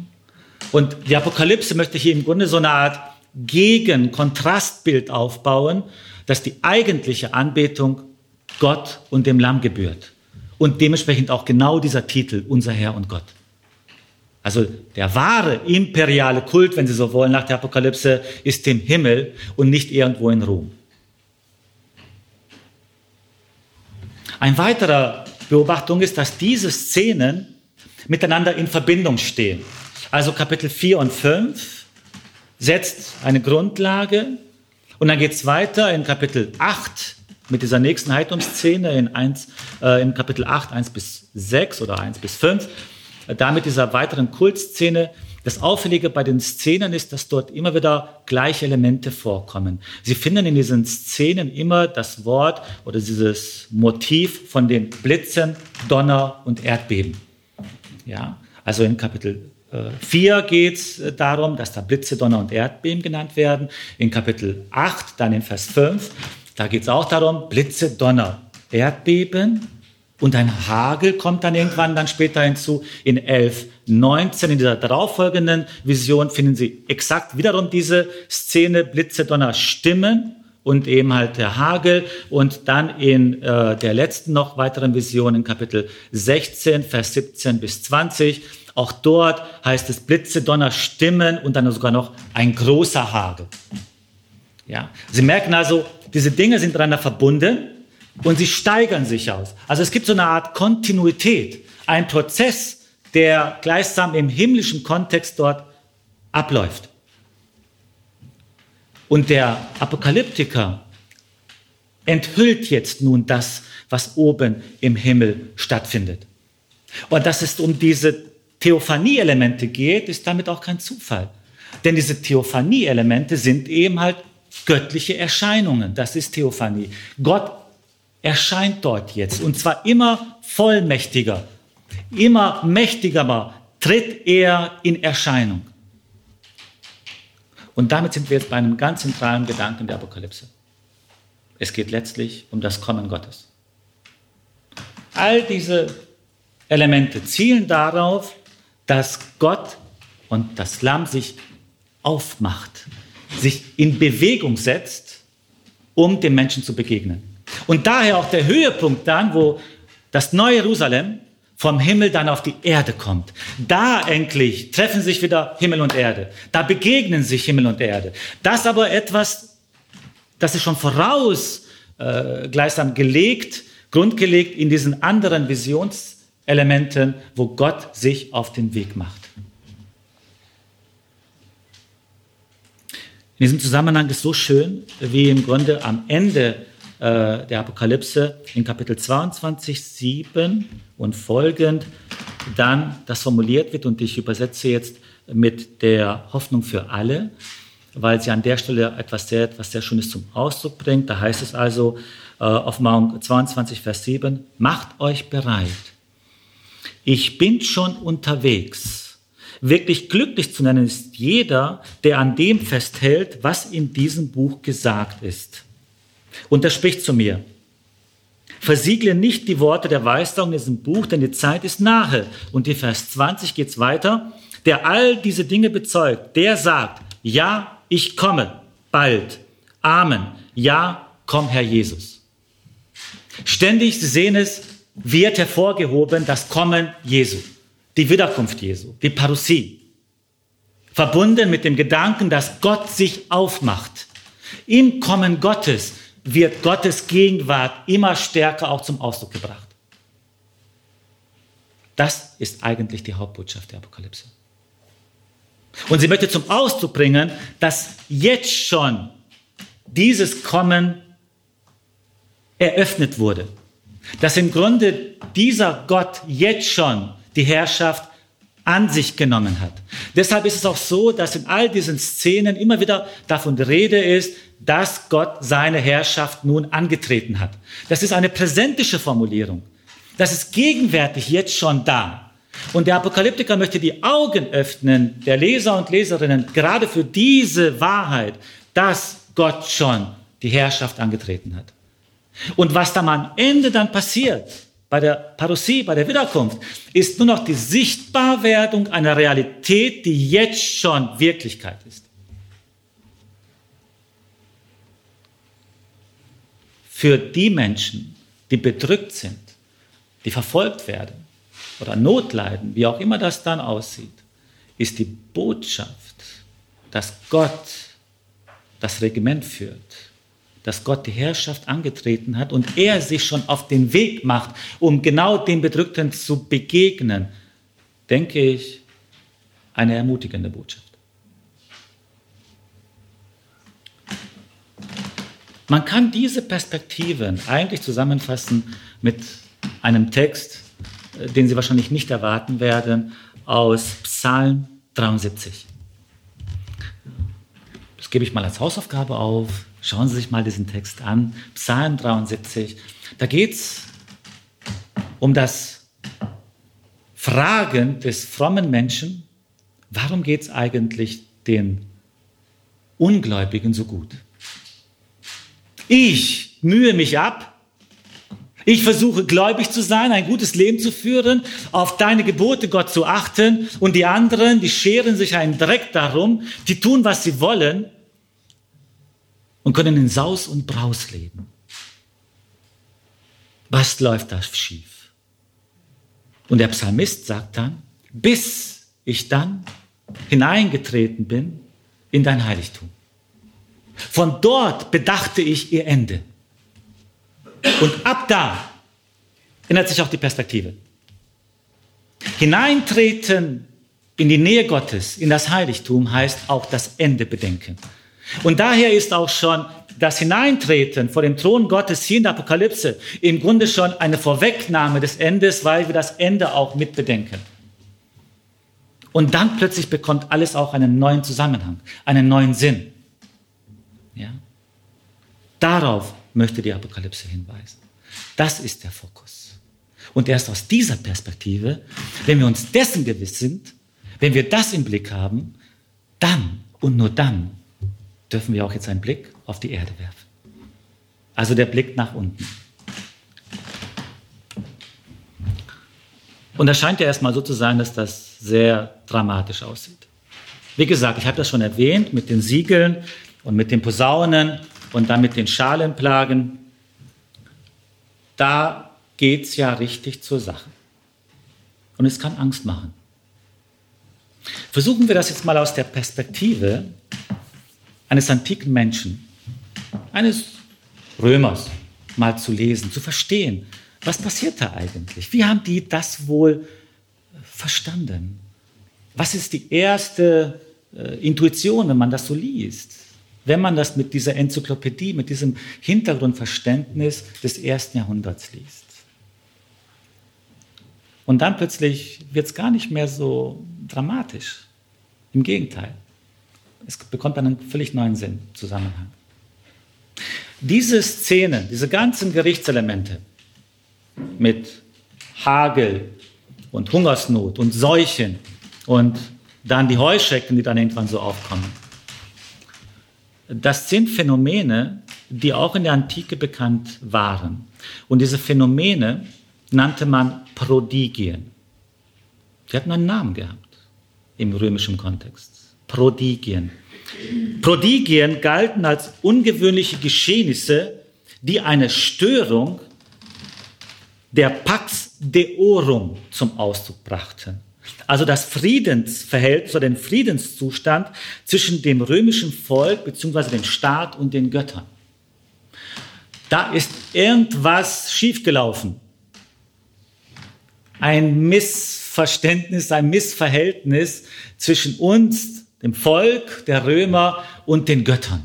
Und die Apokalypse möchte hier im Grunde so eine Art Gegen-Kontrastbild aufbauen, dass die eigentliche Anbetung Gott und dem Lamm gebührt. Und dementsprechend auch genau dieser Titel, unser Herr und Gott. Also der wahre imperiale Kult, wenn Sie so wollen, nach der Apokalypse, ist im Himmel und nicht irgendwo in Rom. Ein weiterer Beobachtung ist, dass diese Szenen miteinander in Verbindung stehen. Also Kapitel 4 und 5 setzt eine Grundlage Und dann geht es weiter in Kapitel 8 mit dieser nächsten Heilungsszene in, 1, äh, in Kapitel 8, 1 bis 6 oder 1 bis 5. Äh, da mit dieser weiteren Kultszene. Das Auffällige bei den Szenen ist, dass dort immer wieder gleiche Elemente vorkommen. Sie finden in diesen Szenen immer das Wort oder dieses Motiv von den Blitzen, Donner und Erdbeben. Ja, also in Kapitel 4 geht es darum, dass da Blitze, Donner und Erdbeben genannt werden. In Kapitel 8, dann in Vers 5, da geht es auch darum, Blitze, Donner, Erdbeben und ein Hagel kommt dann irgendwann dann später hinzu. In 11, 19, in dieser darauffolgenden Vision finden Sie exakt wiederum diese Szene, Blitze, Donner, Stimmen und eben halt der Hagel. Und dann in äh, der letzten noch weiteren Vision in Kapitel 16, Vers 17 bis 20, auch dort heißt es Blitze, Donner, Stimmen und dann sogar noch ein großer Hagel. Ja, Sie merken also, diese Dinge sind miteinander verbunden und sie steigern sich aus. Also es gibt so eine Art Kontinuität, ein Prozess, der gleichsam im himmlischen Kontext dort abläuft. Und der Apokalyptiker enthüllt jetzt nun das, was oben im Himmel stattfindet. Und dass es um diese Theophanie-Elemente geht, ist damit auch kein Zufall. Denn diese Theophanie-Elemente sind eben halt göttliche Erscheinungen. Das ist Theophanie. Gott erscheint dort jetzt und zwar immer vollmächtiger, immer mächtiger tritt er in Erscheinung. Und damit sind wir jetzt bei einem ganz zentralen Gedanken der Apokalypse. Es geht letztlich um das Kommen Gottes. All diese Elemente zielen darauf, dass Gott und das Lamm sich aufmacht, sich in Bewegung setzt, um dem Menschen zu begegnen. Und daher auch der Höhepunkt dann, wo das neue Jerusalem vom Himmel dann auf die Erde kommt. Da endlich treffen sich wieder Himmel und Erde. Da begegnen sich Himmel und Erde. Das aber etwas, das ist schon voraus äh, gleichsam gelegt, grundgelegt in diesen anderen Visionselementen, wo Gott sich auf den Weg macht. In diesem Zusammenhang ist so schön, wie im Grunde am Ende äh, der Apokalypse in Kapitel 22, 7 und folgend dann das formuliert wird und ich übersetze jetzt mit der Hoffnung für alle, weil sie an der Stelle etwas sehr, etwas sehr Schönes zum Ausdruck bringt. Da heißt es also, äh, Offenbarung 22, Vers 7, macht euch bereit. Ich bin schon unterwegs Wirklich glücklich zu nennen ist jeder, der an dem festhält, was in diesem Buch gesagt ist. Und er spricht zu mir. Versiegle nicht die Worte der Weissagung in diesem Buch, denn die Zeit ist nahe. Und die Vers 20 geht's weiter. Der all diese Dinge bezeugt, der sagt, ja, ich komme bald. Amen. Ja, komm, Herr Jesus. Ständig, Sie sehen es, wird hervorgehoben das Kommen Jesu die Wiederkunft Jesu, die Parousie. Verbunden mit dem Gedanken, dass Gott sich aufmacht. Im Kommen Gottes wird Gottes Gegenwart immer stärker auch zum Ausdruck gebracht. Das ist eigentlich die Hauptbotschaft der Apokalypse. Und sie möchte zum Ausdruck bringen, dass jetzt schon dieses Kommen eröffnet wurde. Dass im Grunde dieser Gott jetzt schon die Herrschaft an sich genommen hat. Deshalb ist es auch so, dass in all diesen Szenen immer wieder davon die Rede ist, dass Gott seine Herrschaft nun angetreten hat. Das ist eine präsentische Formulierung. Das ist gegenwärtig jetzt schon da. Und der Apokalyptiker möchte die Augen öffnen der Leser und Leserinnen gerade für diese Wahrheit, dass Gott schon die Herrschaft angetreten hat. Und was dann am Ende dann passiert, bei der Parousie, bei der Wiederkunft, ist nur noch die Sichtbarwerdung einer Realität, die jetzt schon Wirklichkeit ist. Für die Menschen, die bedrückt sind, die verfolgt werden oder Not leiden, wie auch immer das dann aussieht, ist die Botschaft, dass Gott das Regiment führt dass Gott die Herrschaft angetreten hat und er sich schon auf den Weg macht, um genau den Bedrückten zu begegnen, denke ich, eine ermutigende Botschaft. Man kann diese Perspektiven eigentlich zusammenfassen mit einem Text, äh, den Sie wahrscheinlich nicht erwarten werden, aus Psalm 73. Das gebe ich mal als Hausaufgabe auf. Schauen Sie sich mal diesen Text an. Psalm 73. Da geht es um das Fragen des frommen Menschen. Warum geht es eigentlich den Ungläubigen so gut? Ich mühe mich ab. Ich versuche gläubig zu sein, ein gutes Leben zu führen, auf deine Gebote Gott zu achten und die anderen, die scheren sich einen Dreck darum, die tun, was sie wollen und können in Saus und Braus leben. Was läuft da schief? Und der Psalmist sagt dann, bis ich dann hineingetreten bin in dein Heiligtum. Von dort bedachte ich ihr Ende. Und ab da ändert sich auch die Perspektive. Hineintreten in die Nähe Gottes, in das Heiligtum, heißt auch das Ende bedenken. Und daher ist auch schon das Hineintreten vor dem Thron Gottes hier in der Apokalypse im Grunde schon eine Vorwegnahme des Endes, weil wir das Ende auch mitbedenken. Und dann plötzlich bekommt alles auch einen neuen Zusammenhang, einen neuen Sinn. Ja? Darauf möchte die Apokalypse hinweisen. Das ist der Fokus. Und erst aus dieser Perspektive, wenn wir uns dessen gewiss sind, wenn wir das im Blick haben, dann und nur dann dürfen wir auch jetzt einen Blick auf die Erde werfen. Also der Blick nach unten. Und da scheint ja erstmal so zu sein, dass das sehr dramatisch aussieht. Wie gesagt, ich habe das schon erwähnt mit den Siegeln und mit den Posaunen und dann mit den Schalenplagen. Da geht es ja richtig zur Sache. Und es kann Angst machen. Versuchen wir das jetzt mal aus der Perspektive eines antiken Menschen, eines Römers, mal zu lesen, zu verstehen, was passiert da eigentlich? Wie haben die das wohl verstanden? Was ist die erste äh, Intuition, wenn man das so liest? Wenn man das mit dieser Enzyklopädie, mit diesem Hintergrundverständnis des ersten Jahrhunderts liest. Und dann plötzlich wird es gar nicht mehr so dramatisch. Im Gegenteil. Es bekommt einen völlig neuen Sinn, Zusammenhang. Diese Szenen, diese ganzen Gerichtselemente mit Hagel und Hungersnot und Seuchen und dann die Heuschrecken, die dann irgendwann so aufkommen, das sind Phänomene, die auch in der Antike bekannt waren. Und diese Phänomene nannte man Prodigien. Die hatten einen Namen gehabt im römischen Kontext. Prodigien. Prodigien galten als ungewöhnliche Geschehnisse, die eine Störung der Pax Deorum zum Ausdruck brachten. Also das Friedensverhältnis oder den Friedenszustand zwischen dem römischen Volk bzw. dem Staat und den Göttern. Da ist irgendwas schiefgelaufen. Ein Missverständnis, ein Missverhältnis zwischen uns, dem Volk der Römer und den Göttern.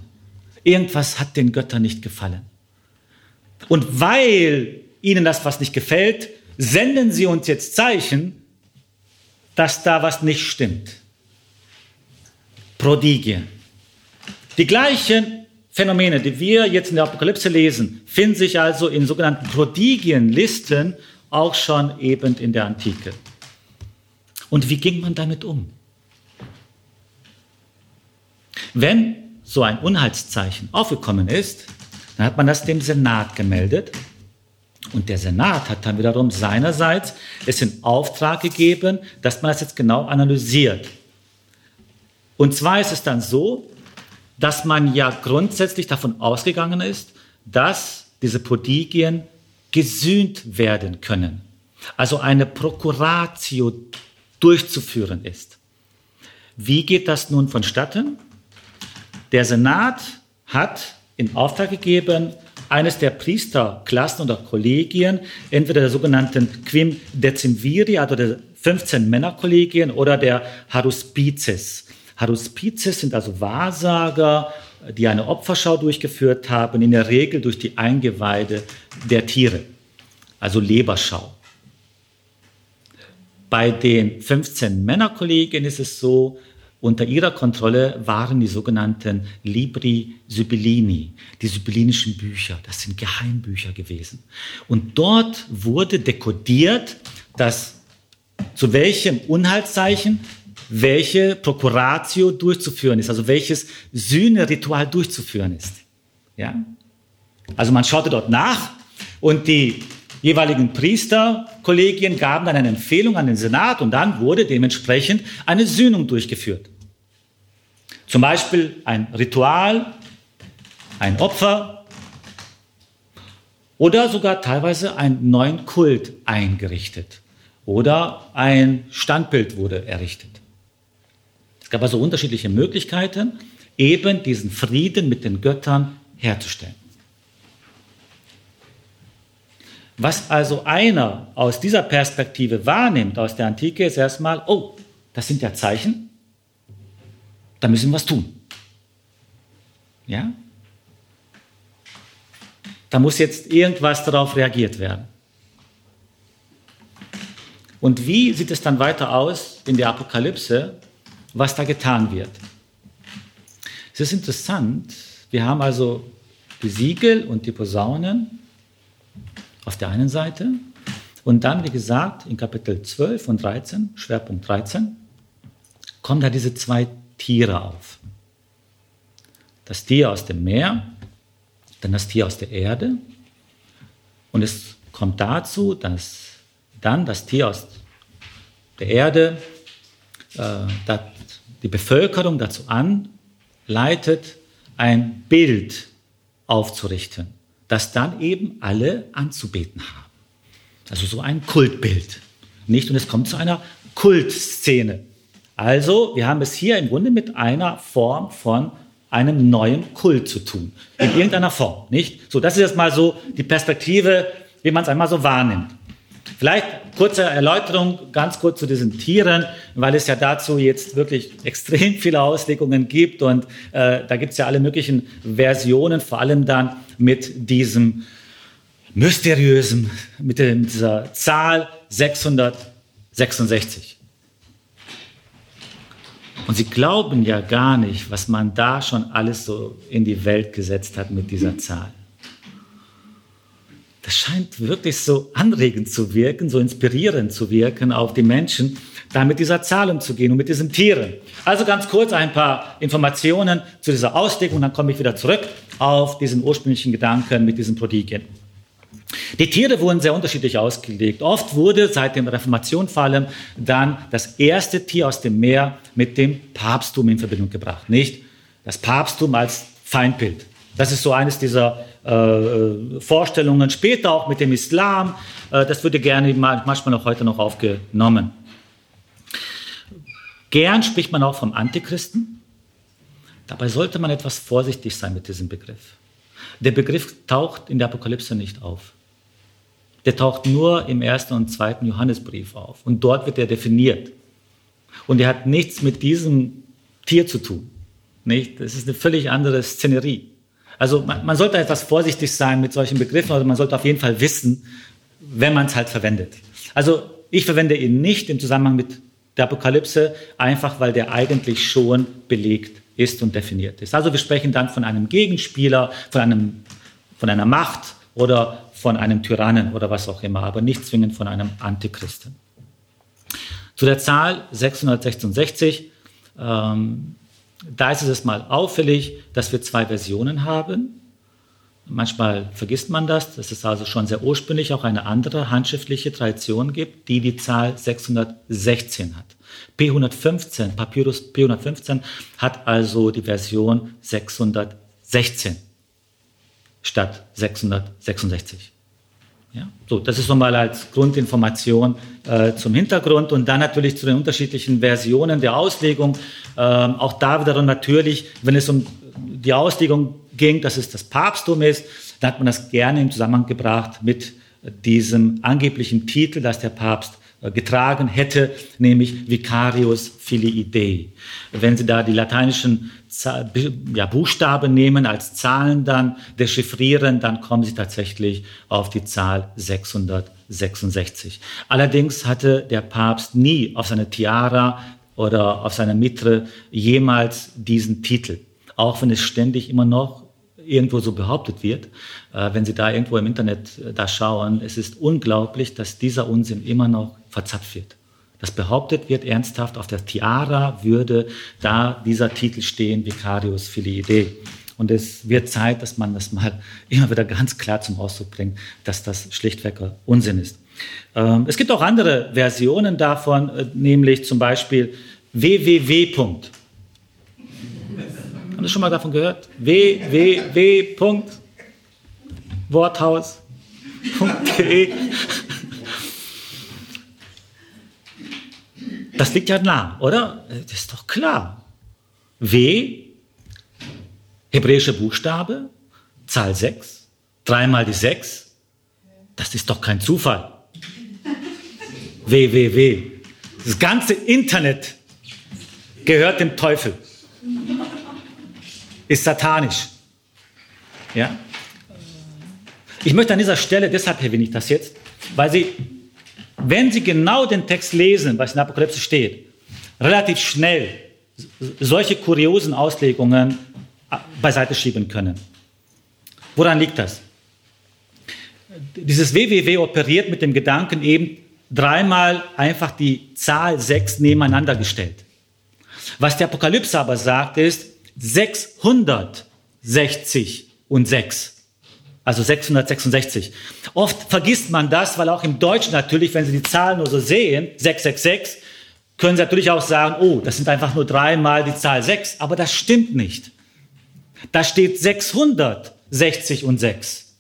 Irgendwas hat den Göttern nicht gefallen. Und weil ihnen das was nicht gefällt, senden sie uns jetzt Zeichen, dass da was nicht stimmt. Prodigien. Die gleichen Phänomene, die wir jetzt in der Apokalypse lesen, finden sich also in sogenannten Prodigienlisten auch schon eben in der Antike. Und wie ging man damit um? Wenn so ein Unheilszeichen aufgekommen ist, dann hat man das dem Senat gemeldet und der Senat hat dann wiederum seinerseits es in Auftrag gegeben, dass man das jetzt genau analysiert. Und zwar ist es dann so, dass man ja grundsätzlich davon ausgegangen ist, dass diese Prodigien gesühnt werden können. Also eine Prokuratio durchzuführen ist. Wie geht das nun vonstatten? Der Senat hat in Auftrag gegeben, eines der Priesterklassen oder Kollegien, entweder der sogenannten Quim Decimviri, also der 15 Männerkollegien, oder der Haruspices. Haruspices sind also Wahrsager, die eine Opferschau durchgeführt haben, in der Regel durch die Eingeweide der Tiere, also Leberschau. Bei den 15 Männerkollegen ist es so, unter ihrer Kontrolle waren die sogenannten Libri Sibylini, die sibyllinischen Bücher. Das sind Geheimbücher gewesen. Und dort wurde dekodiert, dass zu welchem Unheilszeichen welche Prokuratio durchzuführen ist, also welches Sühneritual durchzuführen ist. Ja? Also man schaute dort nach und die jeweiligen Priesterkollegien gaben dann eine Empfehlung an den Senat und dann wurde dementsprechend eine Sühnung durchgeführt. Zum Beispiel ein Ritual, ein Opfer oder sogar teilweise einen neuen Kult eingerichtet oder ein Standbild wurde errichtet. Es gab also unterschiedliche Möglichkeiten, eben diesen Frieden mit den Göttern herzustellen. Was also einer aus dieser Perspektive wahrnimmt, aus der Antike, ist erstmal, oh, das sind ja Zeichen, da müssen wir was tun. Ja? Da muss jetzt irgendwas darauf reagiert werden. Und wie sieht es dann weiter aus in der Apokalypse, was da getan wird? Es ist interessant, wir haben also die Siegel und die Posaunen auf der einen Seite und dann, wie gesagt, in Kapitel 12 und 13, Schwerpunkt 13, kommen da diese zwei Tiere auf. Das Tier aus dem Meer, dann das Tier aus der Erde. Und es kommt dazu, dass dann das Tier aus der Erde äh, die Bevölkerung dazu anleitet, ein Bild aufzurichten, das dann eben alle anzubeten haben. Also so ein Kultbild. Nicht? Und es kommt zu einer Kultszene. Also, wir haben es hier im Grunde mit einer Form von einem neuen Kult zu tun. In irgendeiner Form, nicht? So, das ist jetzt mal so die Perspektive, wie man es einmal so wahrnimmt. Vielleicht kurze Erläuterung, ganz kurz zu diesen Tieren, weil es ja dazu jetzt wirklich extrem viele Auslegungen gibt und äh, da gibt es ja alle möglichen Versionen, vor allem dann mit diesem mysteriösen, mit dieser Zahl 666. Und sie glauben ja gar nicht, was man da schon alles so in die Welt gesetzt hat mit dieser Zahl. Das scheint wirklich so anregend zu wirken, so inspirierend zu wirken auf die Menschen, da mit dieser Zahl umzugehen und mit diesen Tieren. Also ganz kurz ein paar Informationen zu dieser Auslegung, dann komme ich wieder zurück auf diesen ursprünglichen Gedanken mit diesen Prodigien. Die Tiere wurden sehr unterschiedlich ausgelegt. Oft wurde seit der Reformation vor allem dann das erste Tier aus dem Meer mit dem Papsttum in Verbindung gebracht. Nicht das Papsttum als Feindbild. Das ist so eines dieser äh, Vorstellungen. Später auch mit dem Islam. Äh, das würde gerne manchmal auch heute noch aufgenommen. Gern spricht man auch vom Antichristen. Dabei sollte man etwas vorsichtig sein mit diesem Begriff. Der Begriff taucht in der Apokalypse nicht auf. Der taucht nur im ersten und zweiten Johannesbrief auf. Und dort wird er definiert. Und er hat nichts mit diesem Tier zu tun. Nicht? Das ist eine völlig andere Szenerie. Also man, man sollte etwas vorsichtig sein mit solchen Begriffen, oder man sollte auf jeden Fall wissen, wenn man es halt verwendet. Also ich verwende ihn nicht im Zusammenhang mit der Apokalypse, einfach weil der eigentlich schon belegt ist und definiert ist. Also wir sprechen dann von einem Gegenspieler, von, einem, von einer Macht oder von einem Tyrannen oder was auch immer, aber nicht zwingend von einem Antichristen. Zu der Zahl 666, ähm, da ist es mal auffällig, dass wir zwei Versionen haben. Manchmal vergisst man das, dass es also schon sehr ursprünglich auch eine andere handschriftliche Tradition gibt, die die Zahl 616 hat. P115, Papyrus P115 hat also die Version 616 statt 666. Ja, so, das ist nochmal als Grundinformation äh, zum Hintergrund und dann natürlich zu den unterschiedlichen Versionen der Auslegung. Ähm, auch da wiederum natürlich, wenn es um die Auslegung ging, dass es das Papsttum ist, dann hat man das gerne im Zusammenhang gebracht mit diesem angeblichen Titel, dass der Papst getragen hätte, nämlich Vicarius Filii Dei. Wenn Sie da die lateinischen ja, Buchstaben nehmen, als Zahlen dann dechiffrieren, dann kommen Sie tatsächlich auf die Zahl 666. Allerdings hatte der Papst nie auf seine Tiara oder auf seiner Mitre jemals diesen Titel, auch wenn es ständig immer noch irgendwo so behauptet wird. Äh, wenn Sie da irgendwo im Internet äh, da schauen, es ist unglaublich, dass dieser Unsinn immer noch verzapft wird. Das behauptet wird ernsthaft, auf der Tiara würde da dieser Titel stehen, Vicarius Filii. Und es wird Zeit, dass man das mal [LAUGHS] immer wieder ganz klar zum Ausdruck bringt, dass das schlichtweg Unsinn ist. Ähm, es gibt auch andere Versionen davon, äh, nämlich zum Beispiel www. Haben Sie schon mal davon gehört? www. Worthaus.de. Das liegt ja nah, oder? Das ist doch klar. W, hebräische Buchstabe, Zahl 6, dreimal die 6. Das ist doch kein Zufall. www. Das ganze Internet gehört dem Teufel ist satanisch. Ja? Ich möchte an dieser Stelle, deshalb erwähne ich das jetzt, weil Sie, wenn Sie genau den Text lesen, was in der Apokalypse steht, relativ schnell solche kuriosen Auslegungen beiseite schieben können. Woran liegt das? Dieses WWW operiert mit dem Gedanken eben dreimal einfach die Zahl 6 nebeneinander gestellt. Was die Apokalypse aber sagt, ist, 660 und 6. Also 666. Oft vergisst man das, weil auch im Deutschen natürlich, wenn Sie die Zahlen nur so sehen, 666, können Sie natürlich auch sagen, oh, das sind einfach nur dreimal die Zahl 6. Aber das stimmt nicht. Da steht 660 und 6.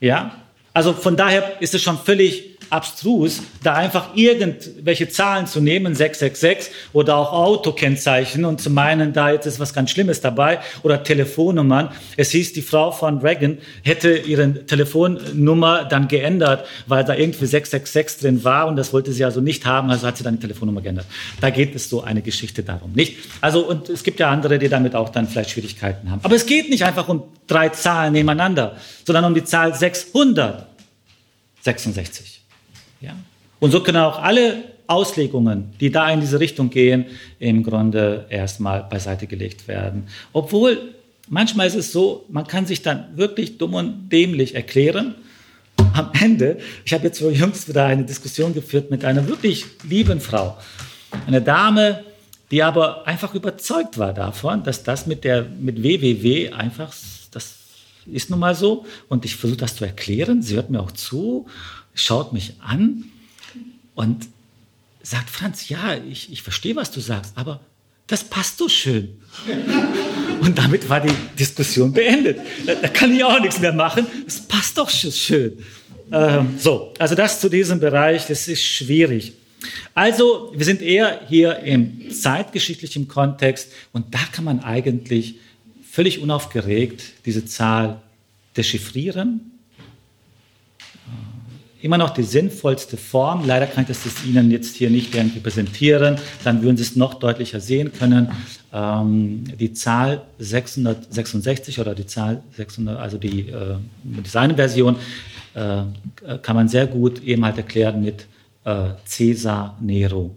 Ja? Also von daher ist es schon völlig abstrus, da einfach irgendwelche Zahlen zu nehmen, 666 oder auch Autokennzeichen und zu meinen, da jetzt ist was ganz Schlimmes dabei oder Telefonnummern. Es hieß, die Frau von Reagan hätte ihre Telefonnummer dann geändert, weil da irgendwie 666 drin war und das wollte sie also nicht haben, also hat sie dann die Telefonnummer geändert. Da geht es so eine Geschichte darum, nicht? Also und es gibt ja andere, die damit auch dann vielleicht Schwierigkeiten haben. Aber es geht nicht einfach um drei Zahlen nebeneinander, sondern um die Zahl 666. Ja? Und so können auch alle Auslegungen, die da in diese Richtung gehen, im Grunde erstmal beiseite gelegt werden. Obwohl manchmal ist es so, man kann sich dann wirklich dumm und dämlich erklären. Am Ende, ich habe jetzt jüngst wieder eine Diskussion geführt mit einer wirklich lieben Frau. Eine Dame, die aber einfach überzeugt war davon, dass das mit der mit WWW einfach, das ist nun mal so. Und ich versuche das zu erklären. Sie hört mir auch zu schaut mich an und sagt, Franz, ja, ich, ich verstehe, was du sagst, aber das passt so schön. Und damit war die Diskussion beendet. Da, da kann ich auch nichts mehr machen. Das passt doch schön. Ähm, so, also das zu diesem Bereich, das ist schwierig. Also, wir sind eher hier im zeitgeschichtlichen Kontext und da kann man eigentlich völlig unaufgeregt diese Zahl dechiffrieren immer noch die sinnvollste Form. Leider kann ich das Ihnen jetzt hier nicht irgendwie präsentieren. Dann würden Sie es noch deutlicher sehen können. Ähm, die Zahl 666 oder die Zahl 600, also die äh, Designversion, äh, kann man sehr gut eben halt erklären mit äh, Caesar Nero.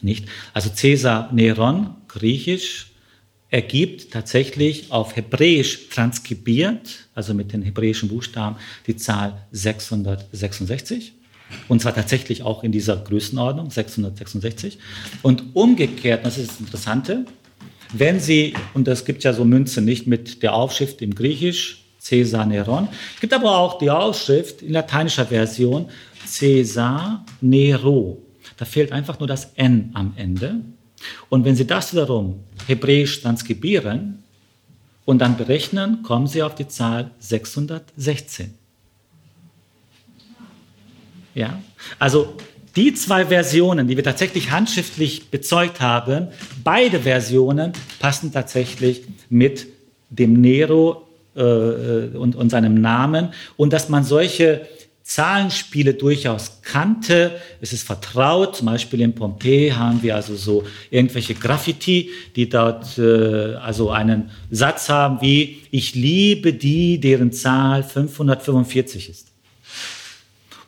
Nicht? Also Caesar Neron, griechisch, ergibt tatsächlich auf Hebräisch transkribiert, also mit den hebräischen Buchstaben, die Zahl 666. Und zwar tatsächlich auch in dieser Größenordnung, 666. Und umgekehrt, das ist das Interessante, wenn Sie, und es gibt ja so Münzen nicht mit der Aufschrift im Griechisch, Caesar Neron, gibt aber auch die Aufschrift in lateinischer Version, Caesar Nero. Da fehlt einfach nur das N am Ende. Und wenn Sie das wiederum hebräisch transkribieren und dann berechnen, kommen Sie auf die Zahl 616. Ja? Also die zwei Versionen, die wir tatsächlich handschriftlich bezeugt haben, beide Versionen passen tatsächlich mit dem Nero äh, und, und seinem Namen. Und dass man solche Zahlenspiele durchaus kannte. Es ist vertraut. Zum Beispiel in Pompeji haben wir also so irgendwelche Graffiti, die dort äh, also einen Satz haben wie, ich liebe die, deren Zahl 545 ist.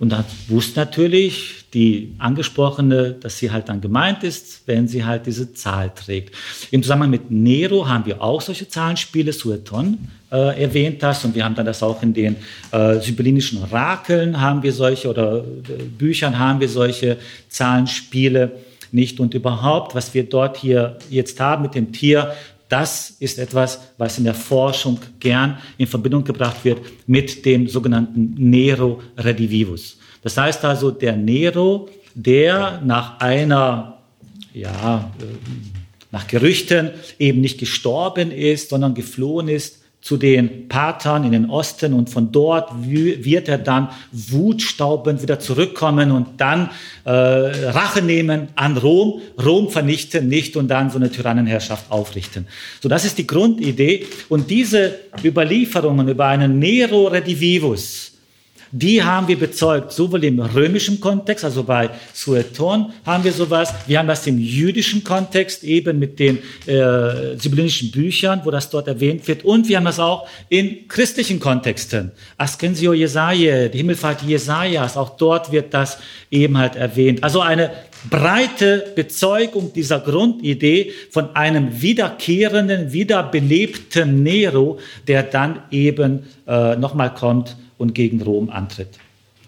Und dann wusste natürlich die Angesprochene, dass sie halt dann gemeint ist, wenn sie halt diese Zahl trägt. Im Zusammenhang mit Nero haben wir auch solche Zahlenspiele, Sueton äh, erwähnt das und wir haben dann das auch in den äh, sibyllinischen Orakeln haben wir solche oder äh, Büchern haben wir solche Zahlenspiele nicht und überhaupt, was wir dort hier jetzt haben mit dem Tier, das ist etwas, was in der Forschung gern in Verbindung gebracht wird mit dem sogenannten Nero Redivivus. Das heißt also, der Nero, der nach einer, ja, äh, nach Gerüchten eben nicht gestorben ist, sondern geflohen ist zu den Patern in den Osten und von dort wird er dann wutstaubend wieder zurückkommen und dann äh, Rache nehmen an Rom, Rom vernichten nicht und dann so eine Tyrannenherrschaft aufrichten. So, das ist die Grundidee und diese Überlieferungen über einen Nero Redivivus, die haben wir bezeugt, sowohl im römischen Kontext, also bei Sueton haben wir sowas, wir haben das im jüdischen Kontext, eben mit den äh, sibyllinischen Büchern, wo das dort erwähnt wird, und wir haben das auch in christlichen Kontexten. Ascensio Jesaja, die Himmelfahrt Jesajas, auch dort wird das eben halt erwähnt. Also eine breite Bezeugung dieser Grundidee von einem wiederkehrenden, wiederbelebten Nero, der dann eben äh, nochmal kommt und gegen Rom antritt.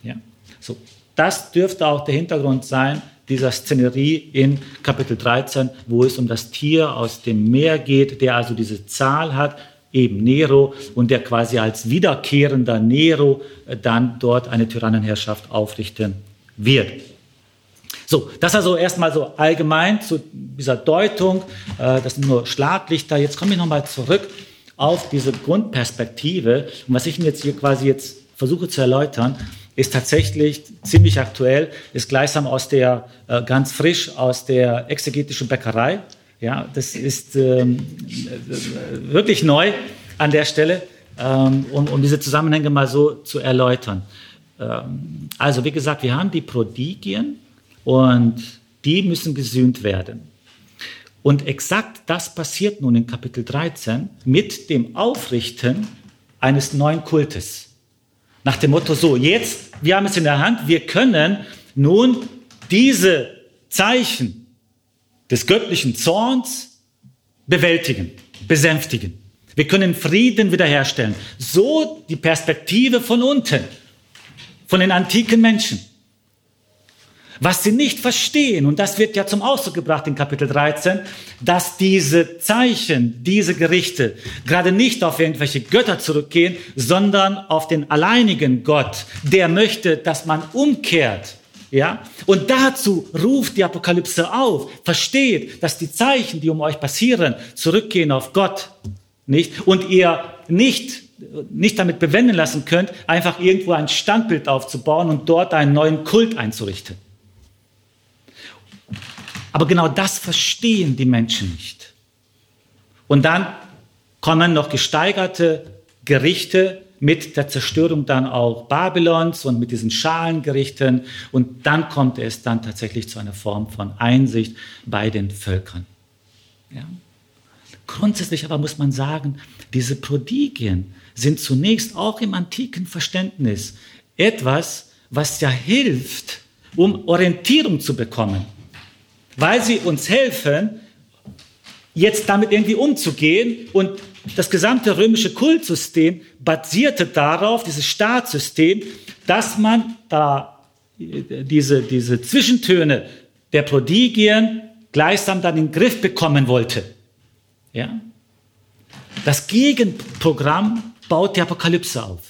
Ja? So, das dürfte auch der Hintergrund sein dieser Szenerie in Kapitel 13, wo es um das Tier aus dem Meer geht, der also diese Zahl hat, eben Nero, und der quasi als wiederkehrender Nero äh, dann dort eine Tyrannenherrschaft aufrichten wird. So, das also erstmal so allgemein zu dieser Deutung, äh, das sind nur Schlaglichter. Jetzt komme ich nochmal zurück auf diese Grundperspektive. Und was ich Ihnen jetzt hier quasi jetzt versuche zu erläutern, ist tatsächlich ziemlich aktuell, ist gleichsam aus der, äh, ganz frisch aus der exegetischen Bäckerei. Ja, das ist ähm, äh, wirklich neu an der Stelle, ähm, um, um diese Zusammenhänge mal so zu erläutern. Ähm, also, wie gesagt, wir haben die Prodigien und die müssen gesühnt werden. Und exakt das passiert nun in Kapitel 13 mit dem Aufrichten eines neuen Kultes. Nach dem Motto, so, jetzt, wir haben es in der Hand, wir können nun diese Zeichen des göttlichen Zorns bewältigen, besänftigen. Wir können Frieden wiederherstellen. So die Perspektive von unten, von den antiken Menschen. Was sie nicht verstehen, und das wird ja zum Ausdruck gebracht in Kapitel 13, dass diese Zeichen, diese Gerichte gerade nicht auf irgendwelche Götter zurückgehen, sondern auf den alleinigen Gott, der möchte, dass man umkehrt. Ja? Und dazu ruft die Apokalypse auf. Versteht, dass die Zeichen, die um euch passieren, zurückgehen auf Gott. Nicht? Und ihr nicht nicht damit bewenden lassen könnt, einfach irgendwo ein Standbild aufzubauen und dort einen neuen Kult einzurichten. Aber genau das verstehen die Menschen nicht. Und dann kommen noch gesteigerte Gerichte mit der Zerstörung dann auch Babylons und mit diesen Schalengerichten. Und dann kommt es dann tatsächlich zu einer Form von Einsicht bei den Völkern. Ja. Grundsätzlich aber muss man sagen, diese Prodigien sind zunächst auch im antiken Verständnis etwas, was ja hilft, um Orientierung zu bekommen weil sie uns helfen, jetzt damit irgendwie umzugehen. Und das gesamte römische Kultsystem basierte darauf, dieses Staatssystem, dass man da diese, diese Zwischentöne der Prodigien gleichsam dann in den Griff bekommen wollte. Ja? Das Gegenprogramm baut die Apokalypse auf,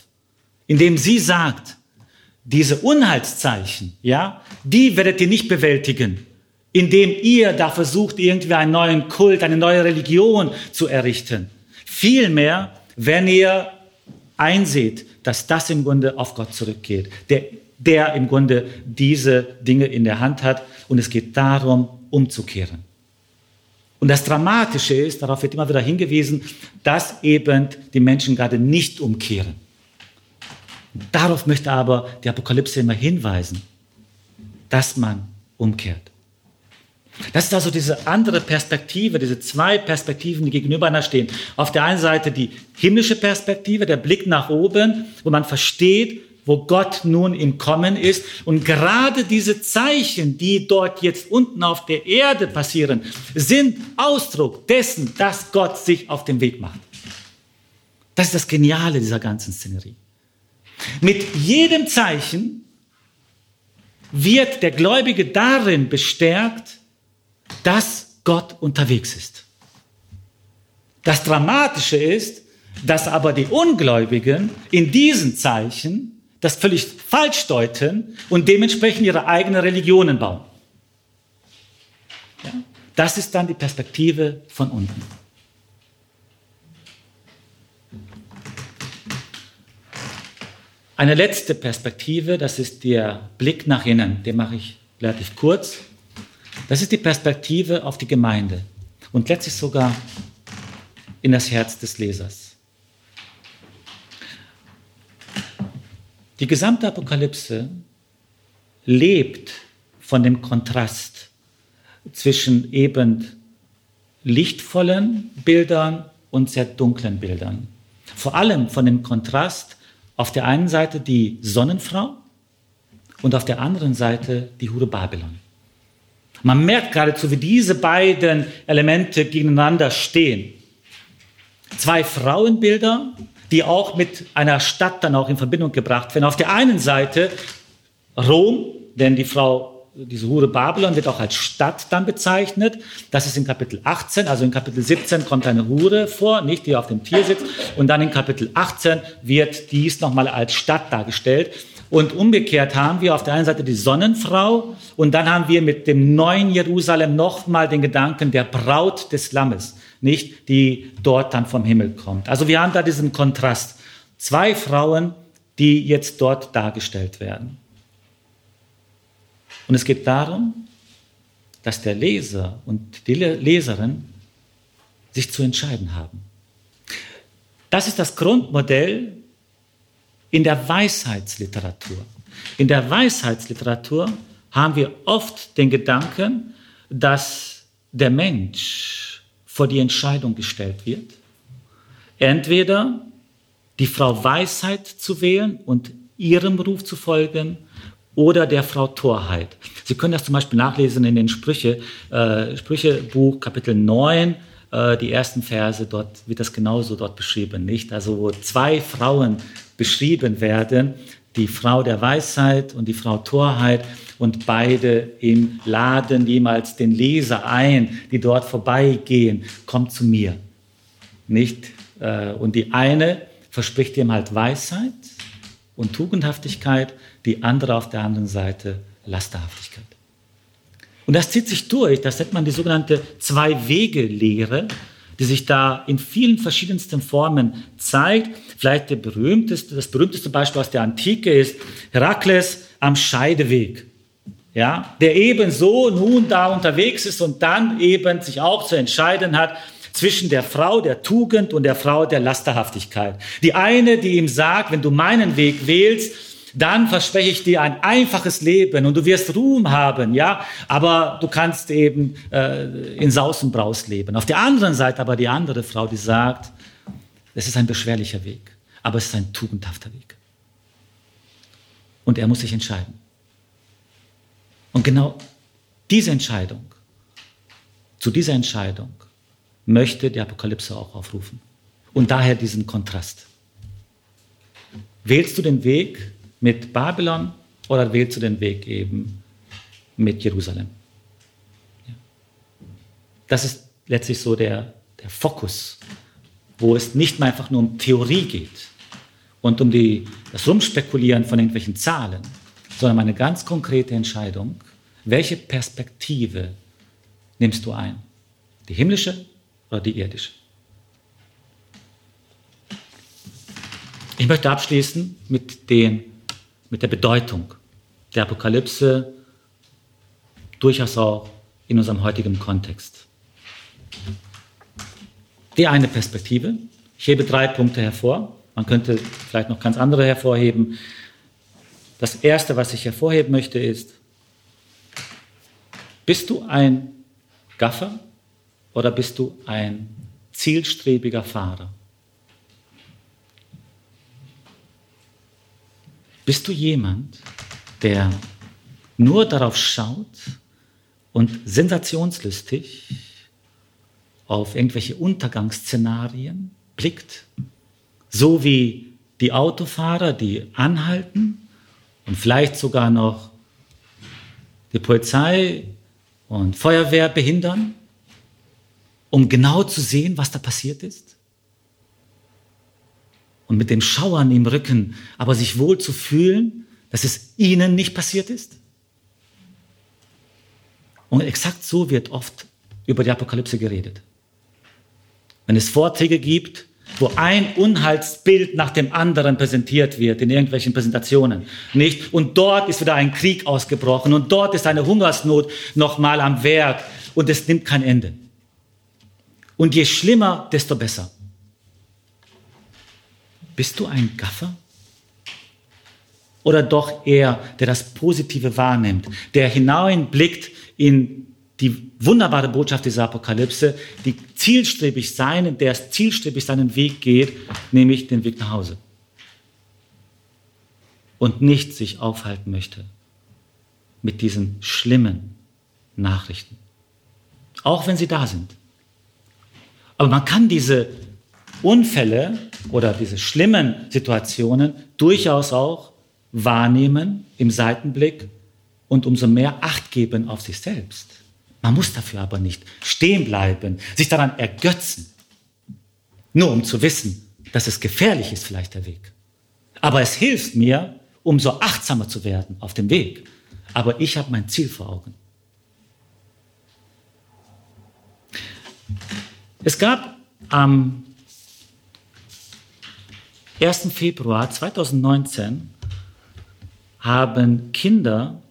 indem sie sagt, diese Unheilszeichen, ja, die werdet ihr nicht bewältigen indem ihr da versucht, irgendwie einen neuen Kult, eine neue Religion zu errichten. Vielmehr, wenn ihr einseht, dass das im Grunde auf Gott zurückgeht, der, der im Grunde diese Dinge in der Hand hat und es geht darum, umzukehren. Und das Dramatische ist, darauf wird immer wieder hingewiesen, dass eben die Menschen gerade nicht umkehren. Darauf möchte aber die Apokalypse immer hinweisen, dass man umkehrt. Das ist also diese andere Perspektive, diese zwei Perspektiven, die gegenübereinander stehen. Auf der einen Seite die himmlische Perspektive, der Blick nach oben, wo man versteht, wo Gott nun im Kommen ist. Und gerade diese Zeichen, die dort jetzt unten auf der Erde passieren, sind Ausdruck dessen, dass Gott sich auf den Weg macht. Das ist das Geniale dieser ganzen Szenerie. Mit jedem Zeichen wird der Gläubige darin bestärkt, dass Gott unterwegs ist. Das Dramatische ist, dass aber die Ungläubigen in diesen Zeichen das völlig falsch deuten und dementsprechend ihre eigenen Religionen bauen. Ja? Das ist dann die Perspektive von unten. Eine letzte Perspektive, das ist der Blick nach innen, den mache ich relativ kurz. Das ist die Perspektive auf die Gemeinde und letztlich sogar in das Herz des Lesers. Die gesamte Apokalypse lebt von dem Kontrast zwischen eben lichtvollen Bildern und sehr dunklen Bildern. Vor allem von dem Kontrast auf der einen Seite die Sonnenfrau und auf der anderen Seite die Hure Babylon. Man merkt geradezu, wie diese beiden Elemente gegeneinander stehen. Zwei Frauenbilder, die auch mit einer Stadt dann auch in Verbindung gebracht werden. Auf der einen Seite Rom, denn die Frau diese Hure Babylon wird auch als Stadt dann bezeichnet. Das ist in Kapitel 18, also in Kapitel 17 kommt eine Hure vor, nicht die auf dem Tier sitzt. Und dann in Kapitel 18 wird dies nochmal als Stadt dargestellt. Und umgekehrt haben wir auf der einen Seite die Sonnenfrau und dann haben wir mit dem neuen Jerusalem nochmal den Gedanken der Braut des Lammes, nicht die dort dann vom Himmel kommt. Also wir haben da diesen Kontrast. Zwei Frauen, die jetzt dort dargestellt werden. Und es geht darum, dass der Leser und die Leserin sich zu entscheiden haben. Das ist das Grundmodell in der Weisheitsliteratur. In der Weisheitsliteratur haben wir oft den Gedanken, dass der Mensch vor die Entscheidung gestellt wird, entweder die Frau Weisheit zu wählen und ihrem Ruf zu folgen oder der Frau Torheit. Sie können das zum Beispiel nachlesen in den Sprüche, äh, Sprüchebuch Kapitel 9, äh, die ersten Verse, dort wird das genauso dort beschrieben, nicht? Also wo zwei Frauen beschrieben werden, die Frau der Weisheit und die Frau Torheit und beide im Laden jemals den Leser ein, die dort vorbeigehen, kommt zu mir, nicht? Äh, und die eine verspricht ihm halt Weisheit und Tugendhaftigkeit, die andere auf der anderen Seite Lasterhaftigkeit. Und das zieht sich durch, das nennt man die sogenannte Zwei-Wege-Lehre, die sich da in vielen verschiedensten Formen zeigt. Vielleicht der berühmteste, das berühmteste Beispiel aus der Antike ist Herakles am Scheideweg. Ja, der ebenso nun da unterwegs ist und dann eben sich auch zu entscheiden hat, zwischen der Frau der Tugend und der Frau der Lasterhaftigkeit. Die eine, die ihm sagt, wenn du meinen Weg wählst, dann verspreche ich dir ein einfaches Leben und du wirst Ruhm haben, ja, aber du kannst eben äh, in Saus und Braus leben. Auf der anderen Seite aber die andere Frau, die sagt, es ist ein beschwerlicher Weg, aber es ist ein tugendhafter Weg. Und er muss sich entscheiden. Und genau diese Entscheidung, zu dieser Entscheidung möchte die Apokalypse auch aufrufen. Und daher diesen Kontrast. Wählst du den Weg mit Babylon oder wählst du den Weg eben mit Jerusalem? Das ist letztlich so der, der Fokus, wo es nicht mehr einfach nur um Theorie geht und um die, das Rumspekulieren von irgendwelchen Zahlen, sondern eine ganz konkrete Entscheidung, welche Perspektive nimmst du ein? Die himmlische oder die irdische. Ich möchte abschließen mit, den, mit der Bedeutung der Apokalypse, durchaus auch in unserem heutigen Kontext. Die eine Perspektive, ich hebe drei Punkte hervor. Man könnte vielleicht noch ganz andere hervorheben. Das Erste, was ich hervorheben möchte, ist, bist du ein Gaffer oder bist du ein zielstrebiger Fahrer? Bist du jemand, der nur darauf schaut und sensationslustig auf irgendwelche Untergangsszenarien blickt, so wie die Autofahrer, die anhalten und vielleicht sogar noch die Polizei und Feuerwehr behindern, um genau zu sehen, was da passiert ist? Und mit den Schauern im Rücken, aber sich wohl zu fühlen, dass es ihnen nicht passiert ist? Und exakt so wird oft über die Apokalypse geredet. Wenn es Vorträge gibt, wo ein Unheilsbild nach dem anderen präsentiert wird in irgendwelchen Präsentationen, nicht? Und dort ist wieder ein Krieg ausgebrochen und dort ist eine Hungersnot nochmal am Werk und es nimmt kein Ende. Und je schlimmer, desto besser. Bist du ein Gaffer? Oder doch er, der das Positive wahrnimmt, der hineinblickt in die wunderbare Botschaft dieser Apokalypse, die zielstrebig sein, der zielstrebig seinen Weg geht, nämlich den Weg nach Hause. Und nicht sich aufhalten möchte mit diesen schlimmen Nachrichten. Auch wenn sie da sind. Aber man kann diese Unfälle oder diese schlimmen Situationen durchaus auch wahrnehmen im Seitenblick und umso mehr Acht geben auf sich selbst. Man muss dafür aber nicht stehen bleiben, sich daran ergötzen, nur um zu wissen, dass es gefährlich ist, vielleicht der Weg. Aber es hilft mir, umso achtsamer zu werden auf dem Weg. Aber ich habe mein Ziel vor Augen. Es gab am 1. Februar 2019 haben Kinder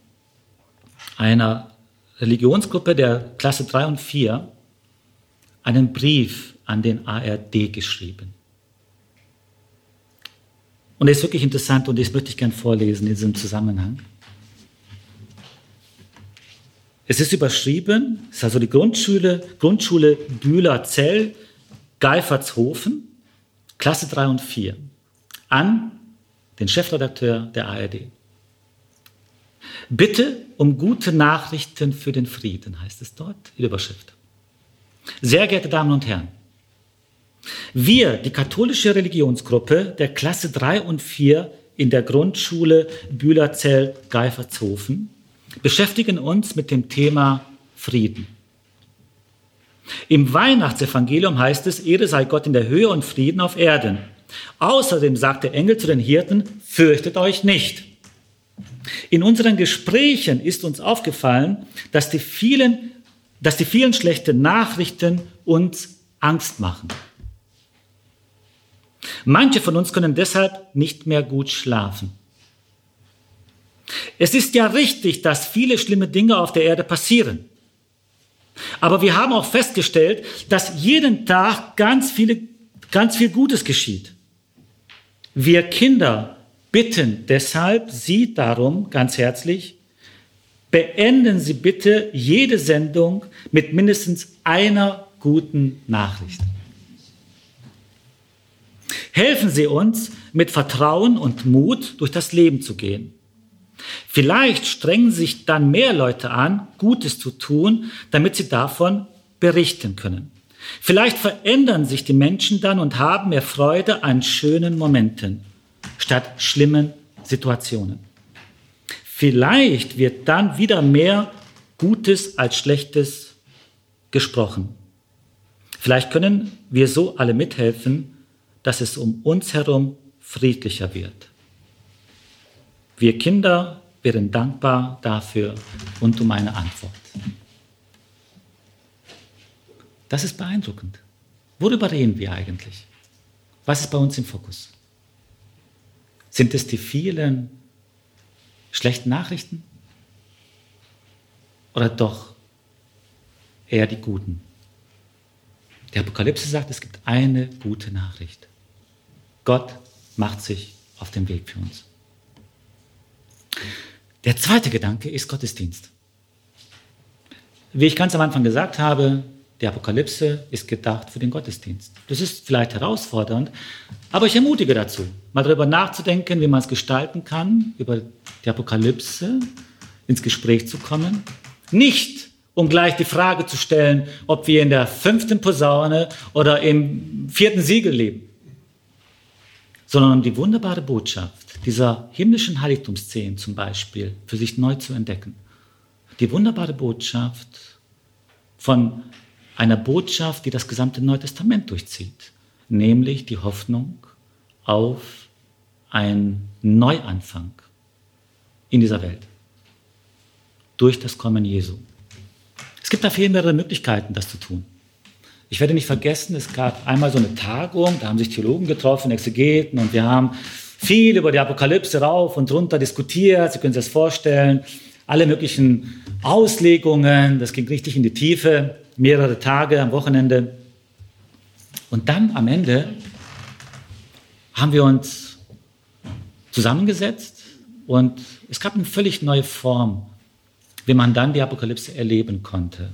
einer Religionsgruppe der Klasse 3 und 4 einen Brief an den ARD geschrieben. Und er ist wirklich interessant und das möchte ich gern vorlesen in diesem Zusammenhang. Es ist überschrieben, es ist also die Grundschule, Grundschule Bühler-Zell, Geifertshofen, Klasse 3 und 4, an den Chefredakteur der ARD. Bitte um gute Nachrichten für den Frieden, heißt es dort, die Überschrift. Sehr geehrte Damen und Herren, wir, die katholische Religionsgruppe der Klasse 3 und 4 in der Grundschule Bühlerzell-Geifertshofen, beschäftigen uns mit dem Thema Frieden. Im Weihnachtsevangelium heißt es, Ehre sei Gott in der Höhe und Frieden auf Erden. Außerdem sagt der Engel zu den Hirten, fürchtet euch nicht. In unseren Gesprächen ist uns aufgefallen, dass die vielen, dass die vielen schlechten Nachrichten uns Angst machen. Manche von uns können deshalb nicht mehr gut schlafen. Es ist ja richtig, dass viele schlimme Dinge auf der Erde passieren. Aber wir haben auch festgestellt, dass jeden Tag ganz, viele, ganz viel Gutes geschieht. Wir Kinder bitten deshalb Sie darum ganz herzlich, beenden Sie bitte jede Sendung mit mindestens einer guten Nachricht. Helfen Sie uns, mit Vertrauen und Mut durch das Leben zu gehen. Vielleicht strengen sich dann mehr Leute an, Gutes zu tun, damit sie davon berichten können. Vielleicht verändern sich die Menschen dann und haben mehr Freude an schönen Momenten statt schlimmen Situationen. Vielleicht wird dann wieder mehr Gutes als Schlechtes gesprochen. Vielleicht können wir so alle mithelfen, dass es um uns herum friedlicher wird. Wir Kinder wären dankbar dafür und um eine Antwort. Das ist beeindruckend. Worüber reden wir eigentlich? Was ist bei uns im Fokus? Sind es die vielen schlechten Nachrichten? Oder doch eher die guten? Die Apokalypse sagt, es gibt eine gute Nachricht. Gott macht sich auf den Weg für uns. Der zweite Gedanke ist Gottesdienst. Wie ich ganz am Anfang gesagt habe, die Apokalypse ist gedacht für den Gottesdienst. Das ist vielleicht herausfordernd, aber ich ermutige dazu, mal darüber nachzudenken, wie man es gestalten kann, über die Apokalypse ins Gespräch zu kommen. Nicht, um gleich die Frage zu stellen, ob wir in der fünften Posaune oder im vierten Siegel leben, sondern um die wunderbare Botschaft dieser himmlischen Heiligtumsszenen zum Beispiel für sich neu zu entdecken. Die wunderbare Botschaft von einer Botschaft, die das gesamte Neue Testament durchzieht, nämlich die Hoffnung auf einen Neuanfang in dieser Welt durch das Kommen Jesu. Es gibt da viel mehrere Möglichkeiten, das zu tun. Ich werde nicht vergessen, es gab einmal so eine Tagung, da haben sich Theologen getroffen, Exegeten, und wir haben viel über die Apokalypse rauf und runter diskutiert. Sie können sich das vorstellen. Alle möglichen Auslegungen, das ging richtig in die Tiefe mehrere Tage am Wochenende. Und dann am Ende haben wir uns zusammengesetzt und es gab eine völlig neue Form, wie man dann die Apokalypse erleben konnte.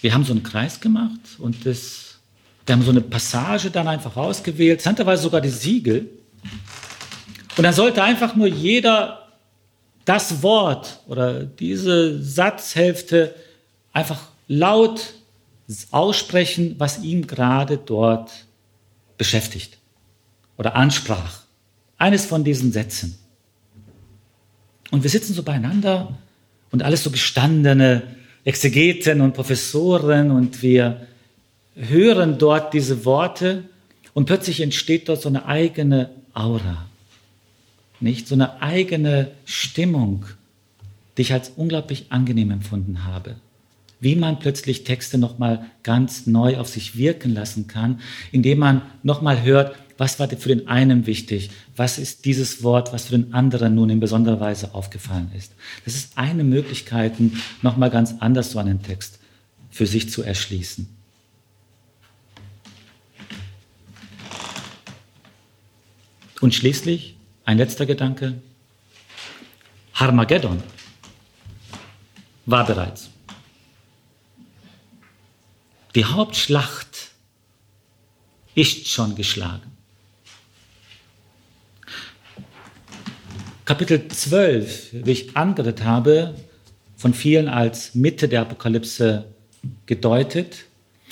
Wir haben so einen Kreis gemacht und das, wir haben so eine Passage dann einfach ausgewählt, interessanterweise sogar die Siegel. Und dann sollte einfach nur jeder das Wort oder diese Satzhälfte einfach laut aussprechen, was ihn gerade dort beschäftigt oder ansprach. Eines von diesen Sätzen. Und wir sitzen so beieinander und alles so gestandene Exegeten und Professoren und wir hören dort diese Worte und plötzlich entsteht dort so eine eigene Aura. Nicht so eine eigene Stimmung, die ich als unglaublich angenehm empfunden habe wie man plötzlich Texte nochmal ganz neu auf sich wirken lassen kann, indem man nochmal hört, was war für den einen wichtig, was ist dieses Wort, was für den anderen nun in besonderer Weise aufgefallen ist. Das ist eine Möglichkeit, nochmal ganz anders so einen Text für sich zu erschließen. Und schließlich ein letzter Gedanke. Harmageddon war bereits. Die Hauptschlacht ist schon geschlagen. Kapitel 12, wie ich angedeutet habe, von vielen als Mitte der Apokalypse gedeutet.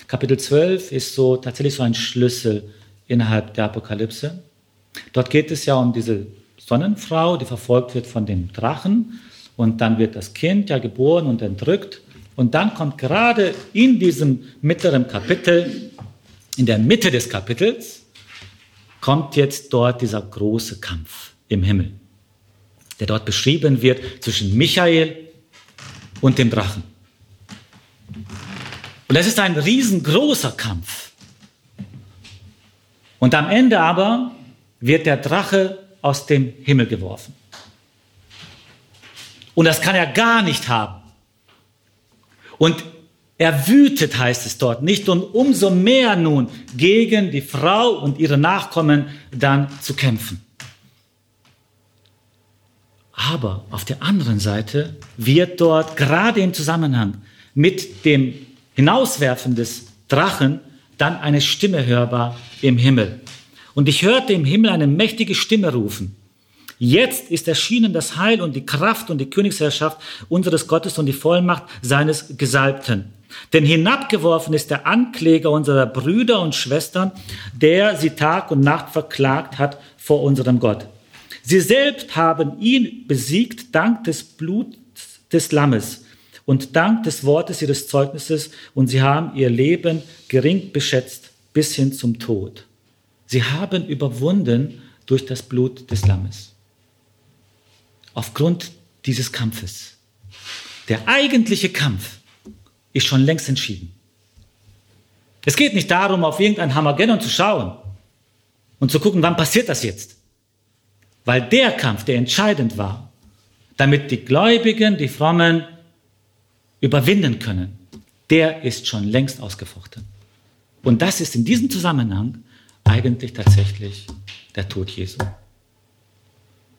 Kapitel 12 ist so tatsächlich so ein Schlüssel innerhalb der Apokalypse. Dort geht es ja um diese Sonnenfrau, die verfolgt wird von dem Drachen und dann wird das Kind ja geboren und entrückt und dann kommt gerade in diesem mittleren Kapitel, in der Mitte des Kapitels, kommt jetzt dort dieser große Kampf im Himmel, der dort beschrieben wird zwischen Michael und dem Drachen. Und das ist ein riesengroßer Kampf. Und am Ende aber wird der Drache aus dem Himmel geworfen. Und das kann er gar nicht haben. Und er wütet, heißt es dort, nicht und umso mehr nun gegen die Frau und ihre Nachkommen dann zu kämpfen. Aber auf der anderen Seite wird dort gerade im Zusammenhang mit dem Hinauswerfen des Drachen dann eine Stimme hörbar im Himmel. Und ich hörte im Himmel eine mächtige Stimme rufen. Jetzt ist erschienen das Heil und die Kraft und die Königsherrschaft unseres Gottes und die Vollmacht seines Gesalbten. Denn hinabgeworfen ist der Ankläger unserer Brüder und Schwestern, der sie Tag und Nacht verklagt hat vor unserem Gott. Sie selbst haben ihn besiegt dank des Bluts des Lammes und dank des Wortes ihres Zeugnisses und sie haben ihr Leben gering beschätzt bis hin zum Tod. Sie haben überwunden durch das Blut des Lammes aufgrund dieses Kampfes. Der eigentliche Kampf ist schon längst entschieden. Es geht nicht darum, auf irgendein Hamageddon zu schauen und zu gucken, wann passiert das jetzt. Weil der Kampf, der entscheidend war, damit die Gläubigen, die Frommen überwinden können, der ist schon längst ausgefochten. Und das ist in diesem Zusammenhang eigentlich tatsächlich der Tod Jesu.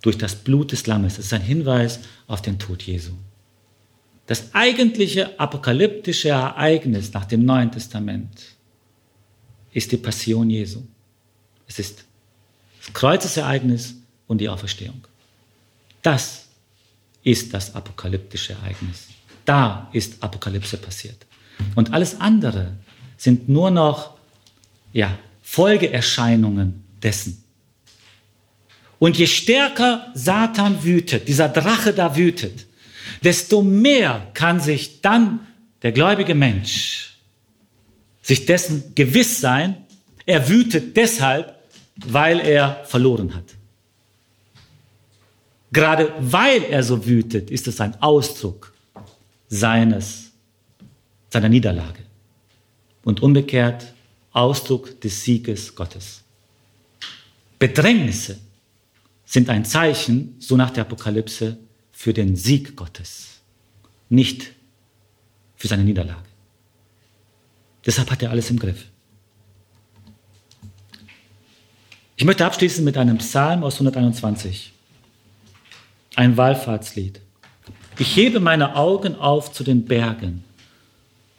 Durch das Blut des Lammes. Das ist ein Hinweis auf den Tod Jesu. Das eigentliche apokalyptische Ereignis nach dem Neuen Testament ist die Passion Jesu. Es ist das Kreuzesereignis und die Auferstehung. Das ist das apokalyptische Ereignis. Da ist Apokalypse passiert. Und alles andere sind nur noch ja, Folgeerscheinungen dessen. Und je stärker Satan wütet, dieser Drache da wütet, desto mehr kann sich dann der gläubige Mensch sich dessen gewiss sein, er wütet deshalb, weil er verloren hat. Gerade weil er so wütet, ist es ein Ausdruck seines, seiner Niederlage. Und umgekehrt Ausdruck des Sieges Gottes. Bedrängnisse sind ein Zeichen, so nach der Apokalypse, für den Sieg Gottes, nicht für seine Niederlage. Deshalb hat er alles im Griff. Ich möchte abschließen mit einem Psalm aus 121, ein Wallfahrtslied. Ich hebe meine Augen auf zu den Bergen.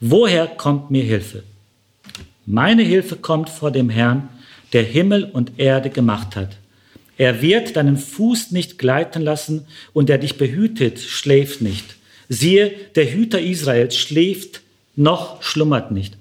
Woher kommt mir Hilfe? Meine Hilfe kommt vor dem Herrn, der Himmel und Erde gemacht hat. Er wird deinen Fuß nicht gleiten lassen und der dich behütet, schläft nicht. Siehe, der Hüter Israels schläft noch schlummert nicht.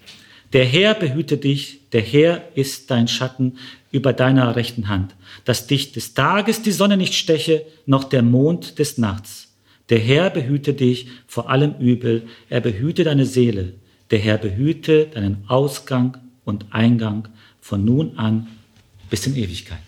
Der Herr behüte dich, der Herr ist dein Schatten über deiner rechten Hand, dass dich des Tages die Sonne nicht steche, noch der Mond des Nachts. Der Herr behüte dich vor allem Übel, er behüte deine Seele. Der Herr behüte deinen Ausgang und Eingang von nun an bis in Ewigkeit.